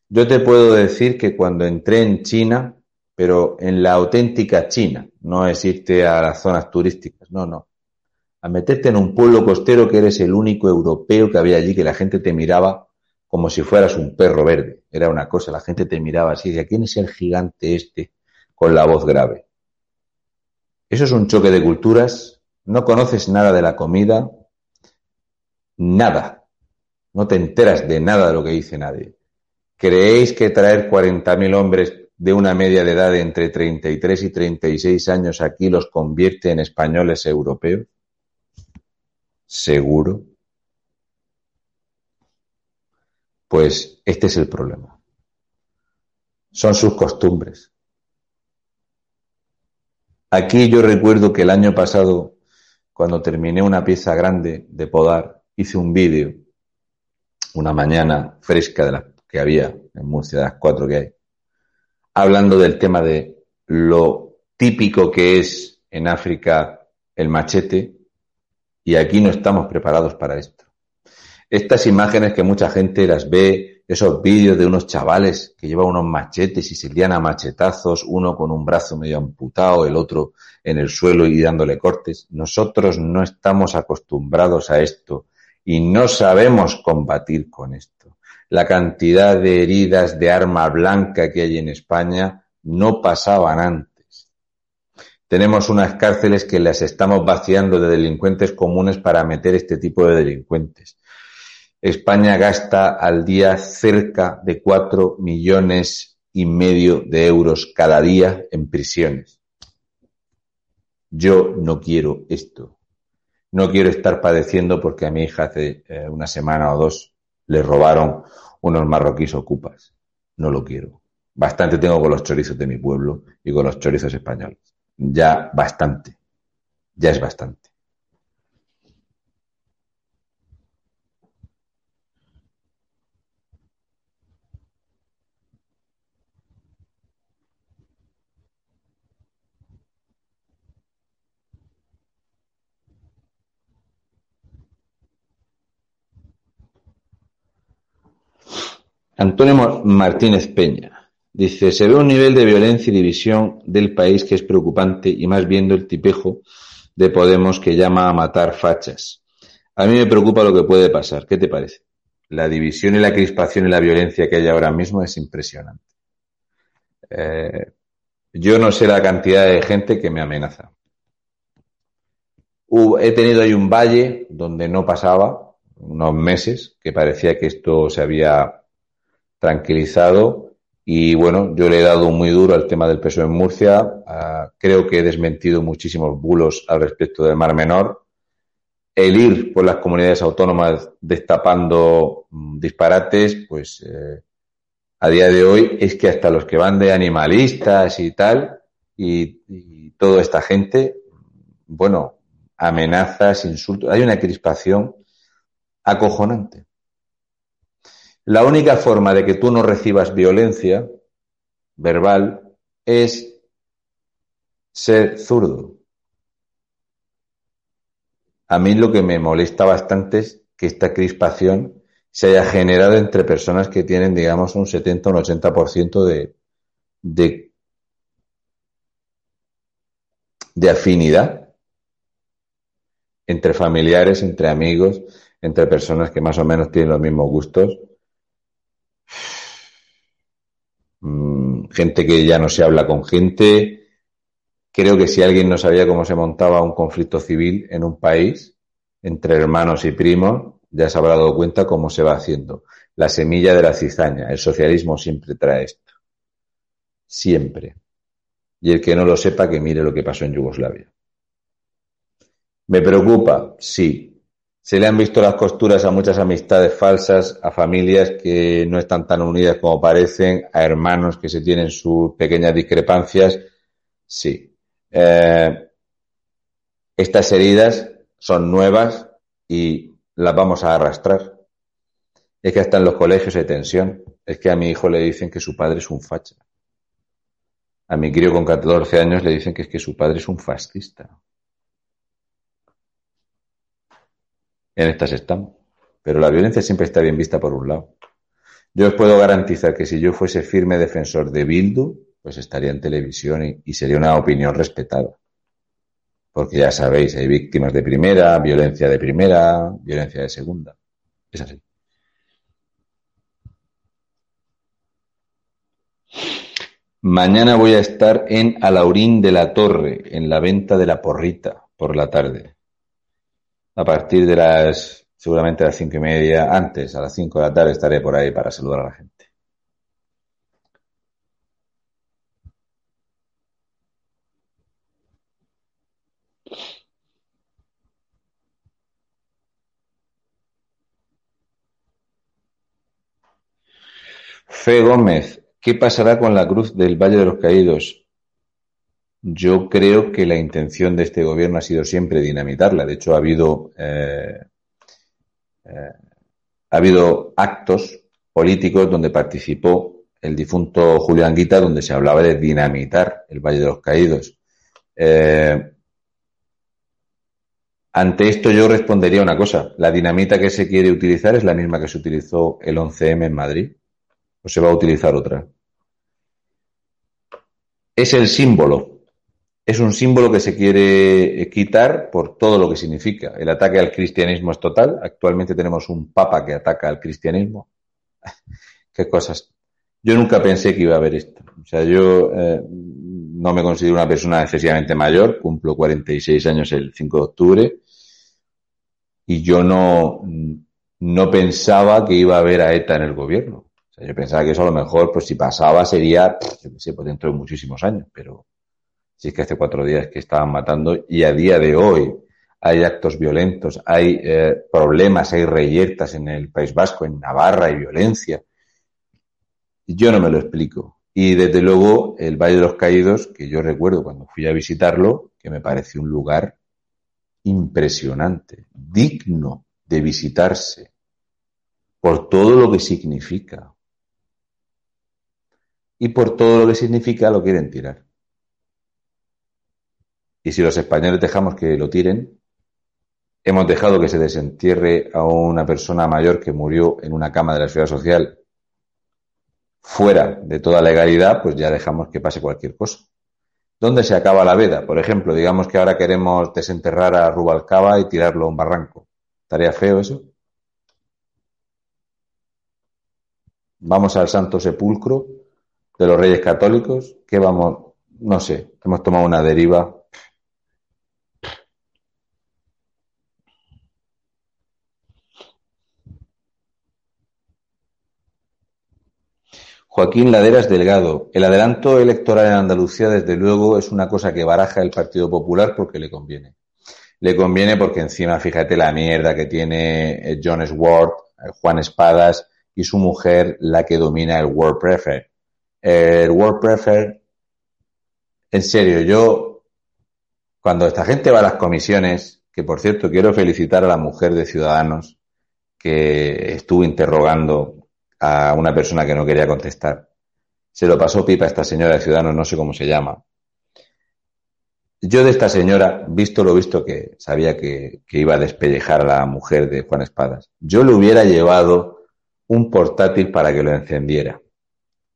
S3: Yo te puedo decir que cuando entré en China, pero en la auténtica China, no es irte a las zonas turísticas, no, no. A meterte en un pueblo costero que eres el único europeo que había allí, que la gente te miraba como si fueras un perro verde. Era una cosa, la gente te miraba así, decía, ¿quién es el gigante este con la voz grave? Eso es un choque de culturas no conoces nada de la comida, nada. No te enteras de nada de lo que dice nadie. ¿Creéis que traer 40.000 hombres de una media de edad de entre 33 y 36 años aquí los convierte en españoles europeos? ¿Seguro? Pues este es el problema. Son sus costumbres. Aquí yo recuerdo que el año pasado cuando terminé una pieza grande de podar, hice un vídeo, una mañana fresca de las que había en Murcia, de las cuatro que hay, hablando del tema de lo típico que es en África el machete, y aquí no estamos preparados para esto. Estas imágenes que mucha gente las ve esos vídeos de unos chavales que llevan unos machetes y se lían a machetazos, uno con un brazo medio amputado, el otro en el suelo y dándole cortes. Nosotros no estamos acostumbrados a esto y no sabemos combatir con esto. La cantidad de heridas de arma blanca que hay en España no pasaban antes. Tenemos unas cárceles que las estamos vaciando de delincuentes comunes para meter este tipo de delincuentes. España gasta al día cerca de cuatro millones y medio de euros cada día en prisiones. Yo no quiero esto. No quiero estar padeciendo porque a mi hija hace eh, una semana o dos le robaron unos marroquíes ocupas. No lo quiero. Bastante tengo con los chorizos de mi pueblo y con los chorizos españoles. Ya bastante. Ya es bastante. Antonio Martínez Peña dice, se ve un nivel de violencia y división del país que es preocupante y más viendo el tipejo de Podemos que llama a matar fachas. A mí me preocupa lo que puede pasar. ¿Qué te parece? La división y la crispación y la violencia que hay ahora mismo es impresionante. Eh, yo no sé la cantidad de gente que me amenaza. he tenido ahí un valle donde no pasaba unos meses, que parecía que esto se había tranquilizado y bueno, yo le he dado muy duro al tema del peso en Murcia. Ah, creo que he desmentido muchísimos bulos al respecto del Mar Menor. El ir por las comunidades autónomas destapando mm, disparates, pues eh, a día de hoy es que hasta los que van de animalistas y tal, y, y toda esta gente, bueno, amenazas, insultos, hay una crispación acojonante. La única forma de que tú no recibas violencia verbal es ser zurdo. A mí lo que me molesta bastante es que esta crispación se haya generado entre personas que tienen, digamos, un 70 o un 80% de, de, de afinidad entre familiares, entre amigos, entre personas que más o menos tienen los mismos gustos Mm, gente que ya no se habla con gente. Creo que si alguien no sabía cómo se montaba un conflicto civil en un país, entre hermanos y primos, ya se habrá dado cuenta cómo se va haciendo. La semilla de la cizaña. El socialismo siempre trae esto. Siempre. Y el que no lo sepa, que mire lo que pasó en Yugoslavia. ¿Me preocupa? Sí. Se le han visto las costuras a muchas amistades falsas, a familias que no están tan unidas como parecen, a hermanos que se tienen sus pequeñas discrepancias. Sí. Eh, estas heridas son nuevas y las vamos a arrastrar. Es que hasta en los colegios hay tensión. Es que a mi hijo le dicen que su padre es un facha. A mi crío con 14 años le dicen que es que su padre es un fascista. En estas estamos. Pero la violencia siempre está bien vista por un lado. Yo os puedo garantizar que si yo fuese firme defensor de Bildu, pues estaría en televisión y, sería una opinión respetada. Porque ya sabéis, hay víctimas de primera, violencia de primera, violencia de segunda. Es así. Mañana voy a estar en Alaurín de la Torre, en la venta de la porrita, por la tarde a partir de las, seguramente a las cinco y media, antes, a las cinco de la tarde estaré por ahí para saludar a la gente. Fe Gómez, ¿qué pasará con la cruz del Valle de los Caídos? Yo creo que la intención de este gobierno ha sido siempre dinamitarla. De hecho, ha habido, eh, eh, ha habido actos políticos donde participó el difunto Julián Guita, donde se hablaba de dinamitar el Valle de los Caídos. Eh, ante esto yo respondería una cosa. La dinamita que se quiere utilizar es la misma que se utilizó el 11M en Madrid. ¿O se va a utilizar otra? Es el símbolo es un símbolo que se quiere quitar por todo lo que significa. El ataque al cristianismo es total. Actualmente tenemos un papa que ataca al cristianismo. Qué cosas. Yo nunca pensé que iba a haber esto. O sea, yo eh, no me considero una persona excesivamente mayor. Cumplo 46 años el 5 de octubre. Y yo no, no pensaba que iba a haber a ETA en el gobierno. O sea, yo pensaba que eso a lo mejor, pues si pasaba, sería, yo qué sé, pues dentro de muchísimos años. Pero si es que hace cuatro días que estaban matando y a día de hoy hay actos violentos, hay eh, problemas, hay reyertas en el País Vasco, en Navarra, hay violencia. Yo no me lo explico. Y desde luego el Valle de los Caídos, que yo recuerdo cuando fui a visitarlo, que me parece un lugar impresionante, digno de visitarse, por todo lo que significa. Y por todo lo que significa lo quieren tirar. Y si los españoles dejamos que lo tiren, hemos dejado que se desentierre a una persona mayor que murió en una cama de la ciudad social fuera de toda legalidad, pues ya dejamos que pase cualquier cosa. ¿Dónde se acaba la veda? Por ejemplo, digamos que ahora queremos desenterrar a Rubalcaba y tirarlo a un barranco. ¿Estaría feo eso? Vamos al Santo Sepulcro de los Reyes Católicos. ¿Qué vamos? No sé, hemos tomado una deriva Joaquín Laderas Delgado. El adelanto electoral en Andalucía, desde luego, es una cosa que baraja el Partido Popular porque le conviene. Le conviene porque encima, fíjate la mierda que tiene eh, John Swart, eh, Juan Espadas y su mujer, la que domina el World Prefer. El World Prefer, en serio, yo, cuando esta gente va a las comisiones, que por cierto quiero felicitar a la mujer de Ciudadanos que estuvo interrogando a una persona que no quería contestar. Se lo pasó pipa a esta señora de Ciudadanos, no sé cómo se llama. Yo de esta señora, visto lo visto que sabía que, iba a despellejar a la mujer de Juan Espadas, yo le hubiera llevado un portátil para que lo encendiera.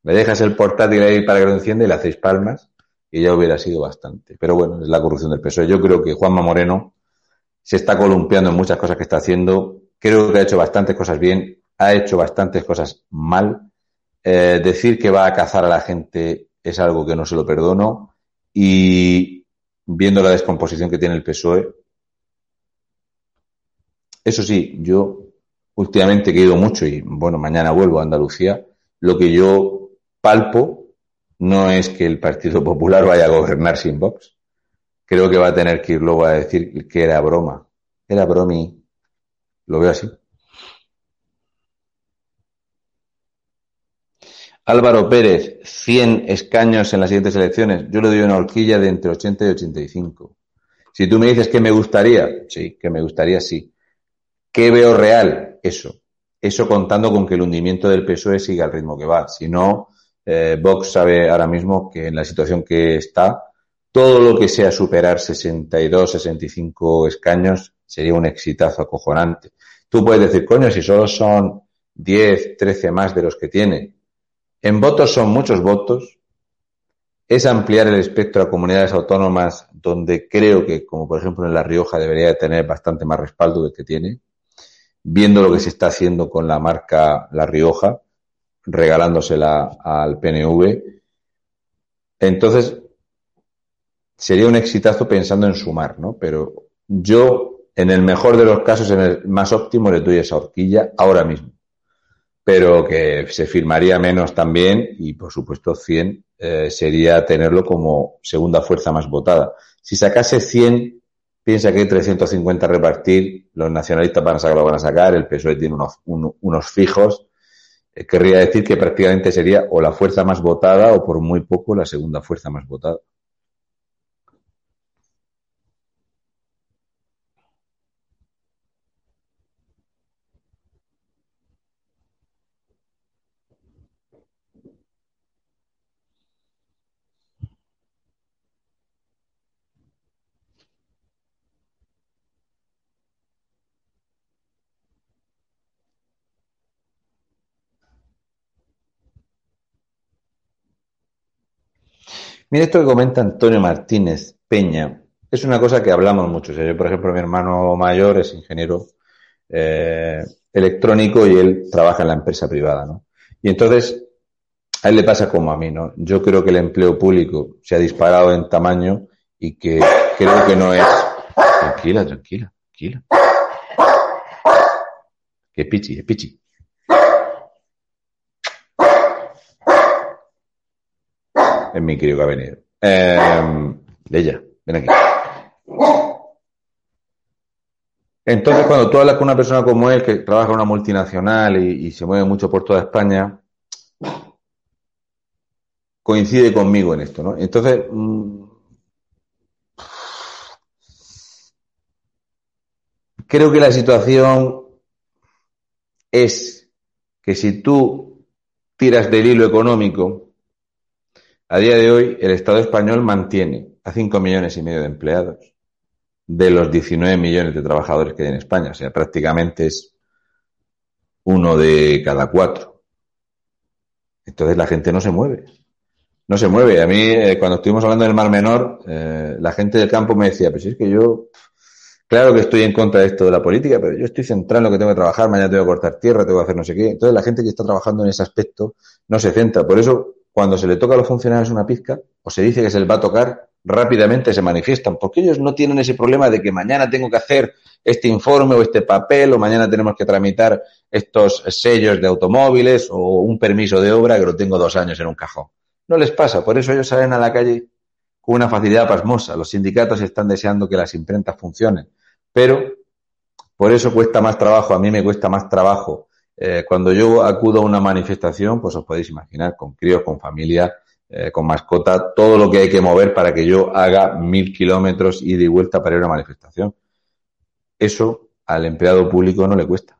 S3: Le dejas el portátil ahí para que lo encienda y le hacéis palmas y ya hubiera sido bastante. Pero bueno, es la corrupción del PSOE. Yo creo que Juanma Moreno se está columpiando en muchas cosas que está haciendo. Creo que ha hecho bastantes cosas bien ha hecho bastantes cosas mal. Eh, decir que va a cazar a la gente es algo que no se lo perdono. Y viendo la descomposición que tiene el PSOE, eso sí, yo últimamente he ido mucho y bueno, mañana vuelvo a Andalucía, lo que yo palpo no es que el Partido Popular vaya a gobernar sin Vox. Creo que va a tener que ir luego a decir que era broma. Era bromi. Lo veo así. Álvaro Pérez, 100 escaños en las siguientes elecciones. Yo le doy una horquilla de entre 80 y 85. Si tú me dices que me gustaría, sí, que me gustaría, sí. ¿Qué veo real? Eso. Eso contando con que el hundimiento del PSOE siga al ritmo que va. Si no, eh, Vox sabe ahora mismo que en la situación que está, todo lo que sea superar 62, 65 escaños sería un exitazo acojonante. Tú puedes decir, coño, si solo son 10, 13 más de los que tiene, en votos son muchos votos. Es ampliar el espectro a comunidades autónomas donde creo que, como por ejemplo en La Rioja, debería tener bastante más respaldo del que tiene. Viendo lo que se está haciendo con la marca La Rioja, regalándosela al PNV. Entonces, sería un exitazo pensando en sumar, ¿no? Pero yo, en el mejor de los casos, en el más óptimo, le doy esa horquilla ahora mismo pero que se firmaría menos también y por supuesto 100 eh, sería tenerlo como segunda fuerza más votada. Si sacase 100, piensa que hay 350 a repartir, los nacionalistas van a sacar lo van a sacar, el PSOE tiene unos, unos fijos, eh, querría decir que prácticamente sería o la fuerza más votada o por muy poco la segunda fuerza más votada. Mira esto que comenta Antonio Martínez Peña. Es una cosa que hablamos mucho. yo, por ejemplo, mi hermano mayor es ingeniero eh, electrónico y él trabaja en la empresa privada, ¿no? Y entonces, a él le pasa como a mí, ¿no? Yo creo que el empleo público se ha disparado en tamaño y que creo que no es... Tranquila, tranquila, tranquila. Que pichi, es pichi. Es mi querido que ha venido. Eh, ella, ven aquí. Entonces, cuando tú hablas con una persona como él, que trabaja en una multinacional y, se mueve mucho por toda España, coincide conmigo en esto, ¿no? Entonces, mm, creo que la situación es que si tú tiras del hilo económico, a día de hoy, el Estado español mantiene a 5 millones y medio de empleados de los 19 millones de trabajadores que hay en España. O sea, prácticamente es uno de cada cuatro. Entonces la gente no se mueve. No se mueve. A mí, eh, cuando estuvimos hablando del Mar Menor, eh, la gente del campo me decía, pues es que yo, claro que estoy en contra de esto de la política, pero yo estoy centrado en lo que tengo que trabajar, mañana tengo que cortar tierra, tengo que hacer no sé qué. Entonces la gente que está trabajando en ese aspecto no se centra. Por eso, cuando se le toca a los funcionarios una pizca, o se dice que se les va a tocar, rápidamente se manifiestan, porque ellos no tienen ese problema de que mañana tengo que hacer este informe o este papel, o mañana tenemos que tramitar estos sellos de automóviles o un permiso de obra que lo tengo dos años en un cajón. No les pasa, por eso ellos salen a la calle con una facilidad pasmosa. Los sindicatos están deseando que las imprentas funcionen, pero por eso cuesta más trabajo, a mí me cuesta más trabajo. Eh, cuando yo acudo a una manifestación, pues os podéis imaginar, con críos, con familia, eh, con mascota, todo lo que hay que mover para que yo haga mil kilómetros ida y vuelta para ir a una manifestación. Eso al empleado público no le cuesta.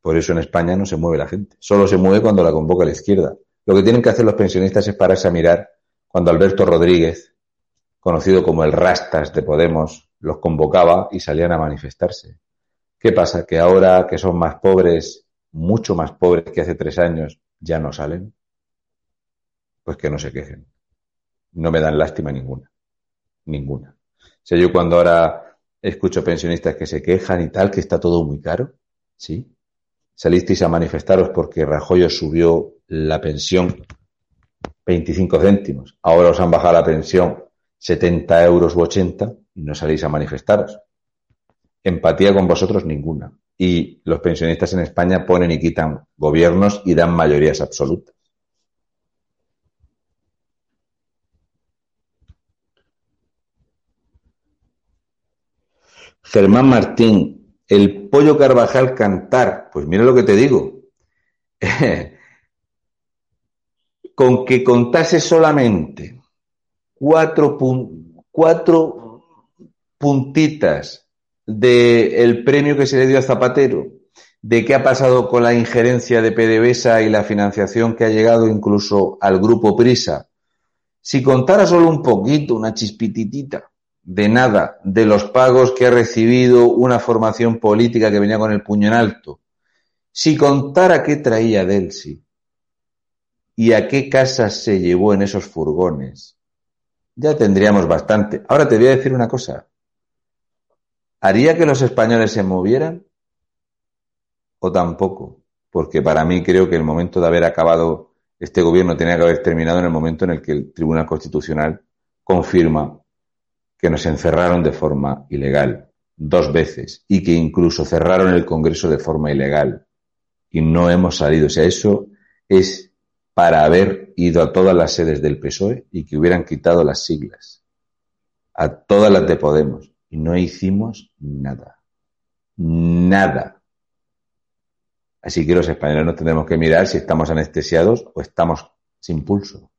S3: Por eso en España no se mueve la gente. Solo se mueve cuando la convoca la izquierda. Lo que tienen que hacer los pensionistas es pararse a mirar cuando Alberto Rodríguez, conocido como el Rastas de Podemos, los convocaba y salían a manifestarse. ¿Qué pasa? Que ahora que son más pobres, mucho más pobres que hace tres años, ya no salen. Pues que no se quejen. No me dan lástima ninguna. Ninguna. O yo cuando ahora escucho pensionistas que se quejan y tal, que está todo muy caro, ¿sí? Salisteis a manifestaros porque Rajoy subió la pensión 25 céntimos. Ahora os han bajado la pensión 70 euros u 80 y no salís a manifestaros. Empatía con vosotros ninguna. Y los pensionistas en España ponen y quitan gobiernos y dan mayorías absolutas. Germán Martín, el pollo Carvajal cantar. Pues mira lo que te digo. Con que contase solamente cuatro, puntitas del premio que se le dio a Zapatero, de qué ha pasado con la injerencia de PDVSA y la financiación que ha llegado incluso al grupo Prisa. Si contara solo un poquito, una chispititita, de nada de los pagos que ha recibido una formación política que venía con el puño en alto. Si contara qué traía Delsi y a qué casas se llevó en esos furgones, ya tendríamos bastante. Ahora te voy a decir una cosa. ¿Haría que los españoles se movieran? ¿O tampoco? Porque para mí creo que el momento de haber acabado este gobierno tenía que haber terminado en el momento en el que el Tribunal Constitucional confirma que nos encerraron de forma ilegal dos veces y que incluso cerraron el Congreso de forma ilegal y no hemos salido. O sea, eso es para haber ido a todas las sedes del PSOE y que hubieran quitado las siglas, a todas las de Podemos. Y no hicimos nada. Nada. Así que los españoles nos tendremos que mirar si estamos anestesiados o estamos sin pulso.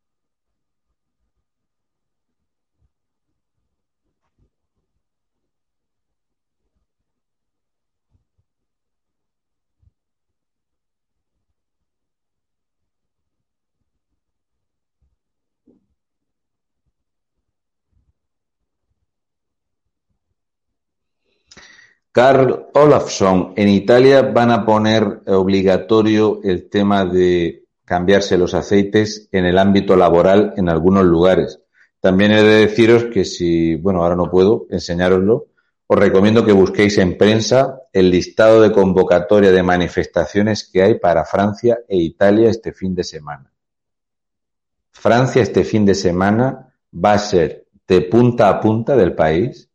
S3: Carl Olafsson, en Italia van a poner obligatorio el tema de cambiarse los aceites en el ámbito laboral en algunos lugares. También he de deciros que si, bueno, ahora no puedo enseñároslo, os recomiendo que busquéis en prensa el listado de convocatoria de manifestaciones que hay para Francia e Italia este fin de semana. Francia este fin de semana va a ser de punta a punta del país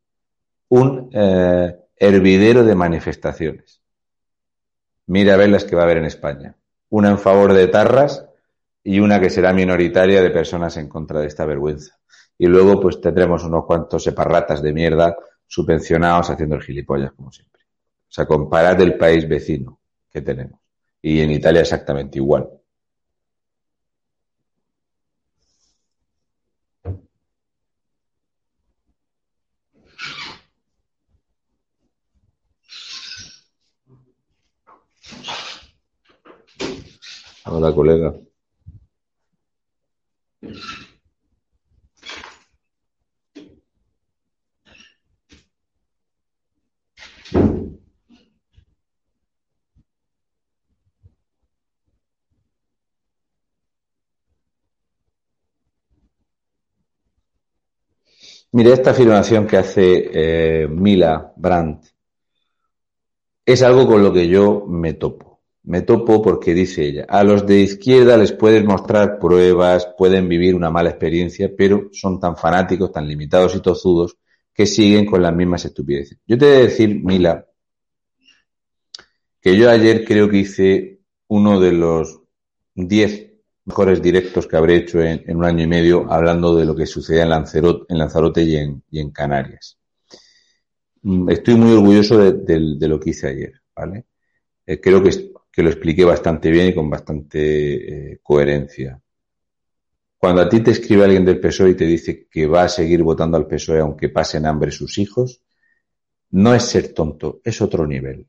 S3: un eh, hervidero de manifestaciones. Mira a ver las que va a haber en España. Una en favor de Tarras y una que será minoritaria de personas en contra de esta vergüenza. Y luego pues tendremos unos cuantos separratas de mierda subvencionados haciendo el gilipollas como siempre. O sea, comparad el país vecino que tenemos. Y en Italia exactamente igual. Hola, colega. Mire, esta afirmación que hace eh, Mila Brandt es algo con lo que yo me topo. Me topo porque dice ella, a los de izquierda les puedes mostrar pruebas, pueden vivir una mala experiencia, pero son tan fanáticos, tan limitados y tozudos que siguen con las mismas estupideces. Yo te voy a decir, Mila, que yo ayer creo que hice uno de los diez mejores directos que habré hecho en, un año y medio hablando de lo que sucedía en Lanzarote, en Lanzarote y, en, Canarias. Mm, estoy muy orgulloso de, lo que hice ayer, ¿vale? Eh, creo que, que, lo expliqué bastante bien y con bastante eh, coherencia. Cuando a ti te escribe alguien del PSOE y te dice que va a seguir votando al PSOE aunque pasen hambre sus hijos, no es ser tonto, es otro nivel.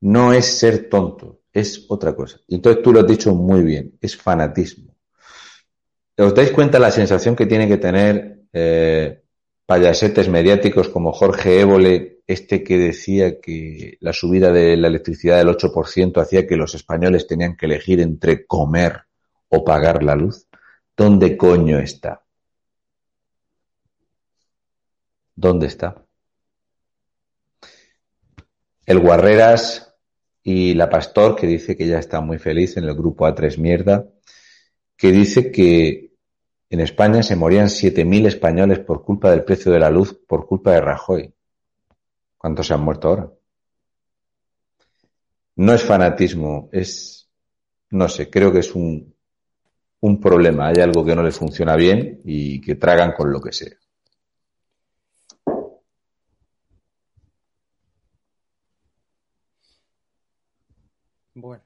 S3: No es ser tonto, es otra cosa. Entonces tú lo has dicho muy bien, es fanatismo. ¿Os dais cuenta la sensación que tiene que tener eh, payasetes mediáticos como Jorge Évole, este que decía que la subida de la electricidad del 8% hacía que los españoles tenían que elegir entre comer o pagar la luz? ¿Dónde coño está? ¿Dónde está? El Guarreras y la Pastor, que dice que ya está muy feliz en el grupo A3 Mierda, que dice que en España se morían 7.000 españoles por culpa del precio de la luz, por culpa de Rajoy. ¿Cuántos se han muerto ahora? No es fanatismo, es, no sé, creo que es un, un problema. Hay algo que no les funciona bien y que tragan con lo que sea.
S2: Bueno.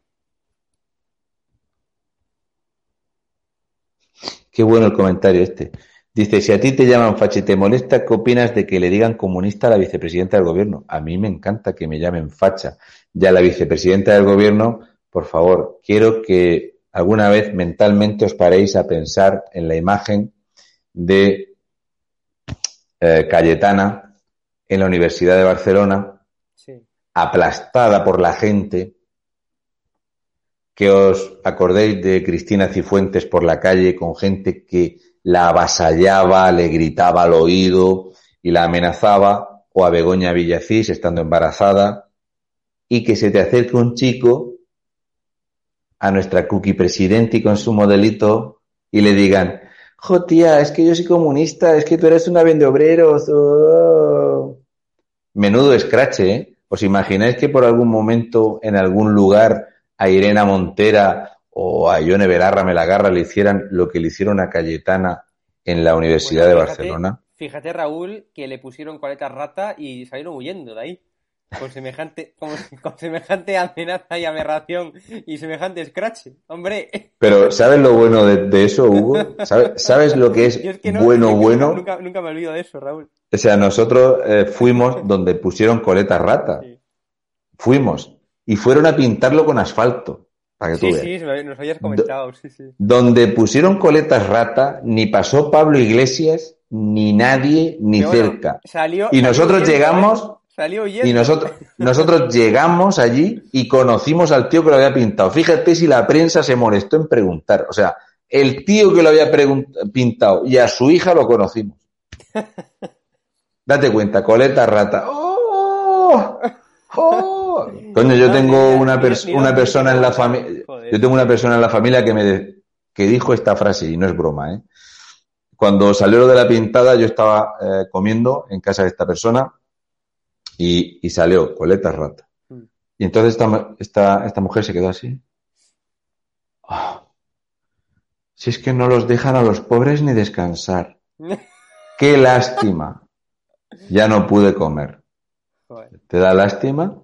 S3: Qué bueno el comentario este. Dice, si a ti te llaman facha y te molesta, ¿qué opinas de que le digan comunista a la vicepresidenta del gobierno? A mí me encanta que me llamen facha. Ya la vicepresidenta del gobierno, por favor, quiero que alguna vez mentalmente os paréis a pensar en la imagen de eh, Cayetana en la Universidad de Barcelona, aplastada por la gente, que os acordéis de Cristina Cifuentes por la calle con gente que la avasallaba, le gritaba al oído y la amenazaba, o a Begoña Villacís estando embarazada, y que se te acerque un chico a nuestra cookie presidente y con su modelito y le digan, jo tía, es que yo soy comunista, es que tú eres una vende obreros. Oh". Menudo escrache, ¿eh? ¿Os imagináis que por algún momento en algún lugar a Irena Montera o a Ione Belarra Melagarra le hicieran lo que le hicieron a Cayetana en la Universidad de Barcelona.
S2: Fíjate, Raúl, que le pusieron coleta rata y salieron huyendo de ahí. Con semejante, con, semejante amenaza y aberración y semejante scratch, hombre.
S3: Pero ¿sabes lo bueno de, eso, Hugo? ¿Sabes, lo que es, bueno, bueno?
S2: Nunca, nunca, me olvido de eso, Raúl.
S3: O sea, nosotros eh, fuimos donde pusieron coleta rata. Fuimos y fueron a pintarlo con asfalto. Para que
S2: sí,
S3: tú
S2: sí, nos habías comentado. Sí, sí.
S3: Donde pusieron coletas rata, ni pasó Pablo Iglesias, ni nadie, ni cerca.
S2: Salió,
S3: y nosotros llegamos.
S2: ¿eh? Salió.
S3: Y nosotros, nosotros llegamos allí y conocimos al tío que lo había pintado. Fíjate si la prensa se molestó en preguntar. O sea, el tío que lo había pintado y a su hija lo conocimos. Date cuenta, coleta rata. ¡Oh! ¡Oh! Coño, yo tengo una, una persona en la familia. Yo tengo una persona en la familia que me que dijo esta frase, y no es broma, ¿eh? Cuando salió lo de la pintada, yo estaba eh, comiendo en casa de esta persona y, y salió coleta rata. Mm. Y entonces esta, esta, esta mujer se quedó así. Ah, si es que no los dejan a los pobres ni descansar. Qué lástima. Ya no pude comer. ¿Te da lástima?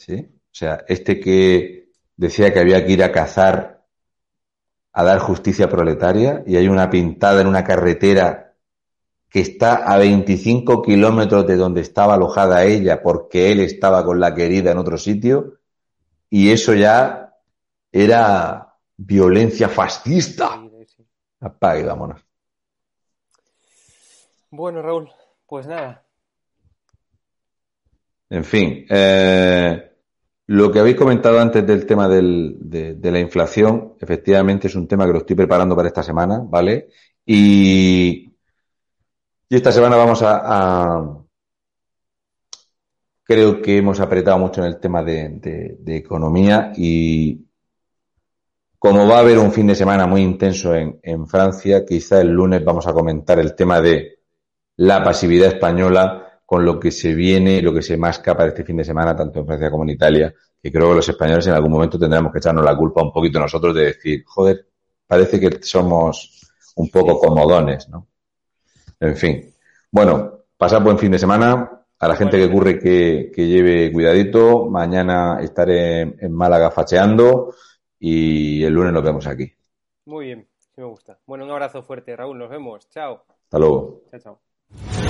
S3: ¿Sí? O sea, este que decía que había que ir a cazar a dar justicia proletaria y hay una pintada en una carretera que está a 25 kilómetros de donde estaba alojada ella porque él estaba con la querida en otro sitio y eso ya era violencia fascista. Apague, vámonos.
S2: Bueno, Raúl, pues nada,
S3: en fin, eh, Lo que habéis comentado antes del tema de, la inflación, efectivamente es un tema que lo estoy preparando para esta semana, ¿vale? Y, esta semana vamos a, Creo que hemos apretado mucho en el tema de, economía y como va a haber un fin de semana muy intenso en, en Francia, quizá el lunes vamos a comentar el tema de la pasividad española con lo que se viene y lo que se masca para este fin de semana, tanto en Francia como en Italia, que creo que los españoles en algún momento tendremos que echarnos la culpa un poquito nosotros de decir, joder, parece que somos un poco comodones, ¿no? En fin. Bueno, pasad buen fin de semana. A la gente que ocurre que, que lleve cuidadito. Mañana estaré en Málaga facheando y el lunes nos vemos aquí.
S2: Muy bien, sí me gusta. Bueno, un abrazo fuerte, Raúl. Nos vemos. Chao.
S3: Hasta luego.
S2: Chao, chao.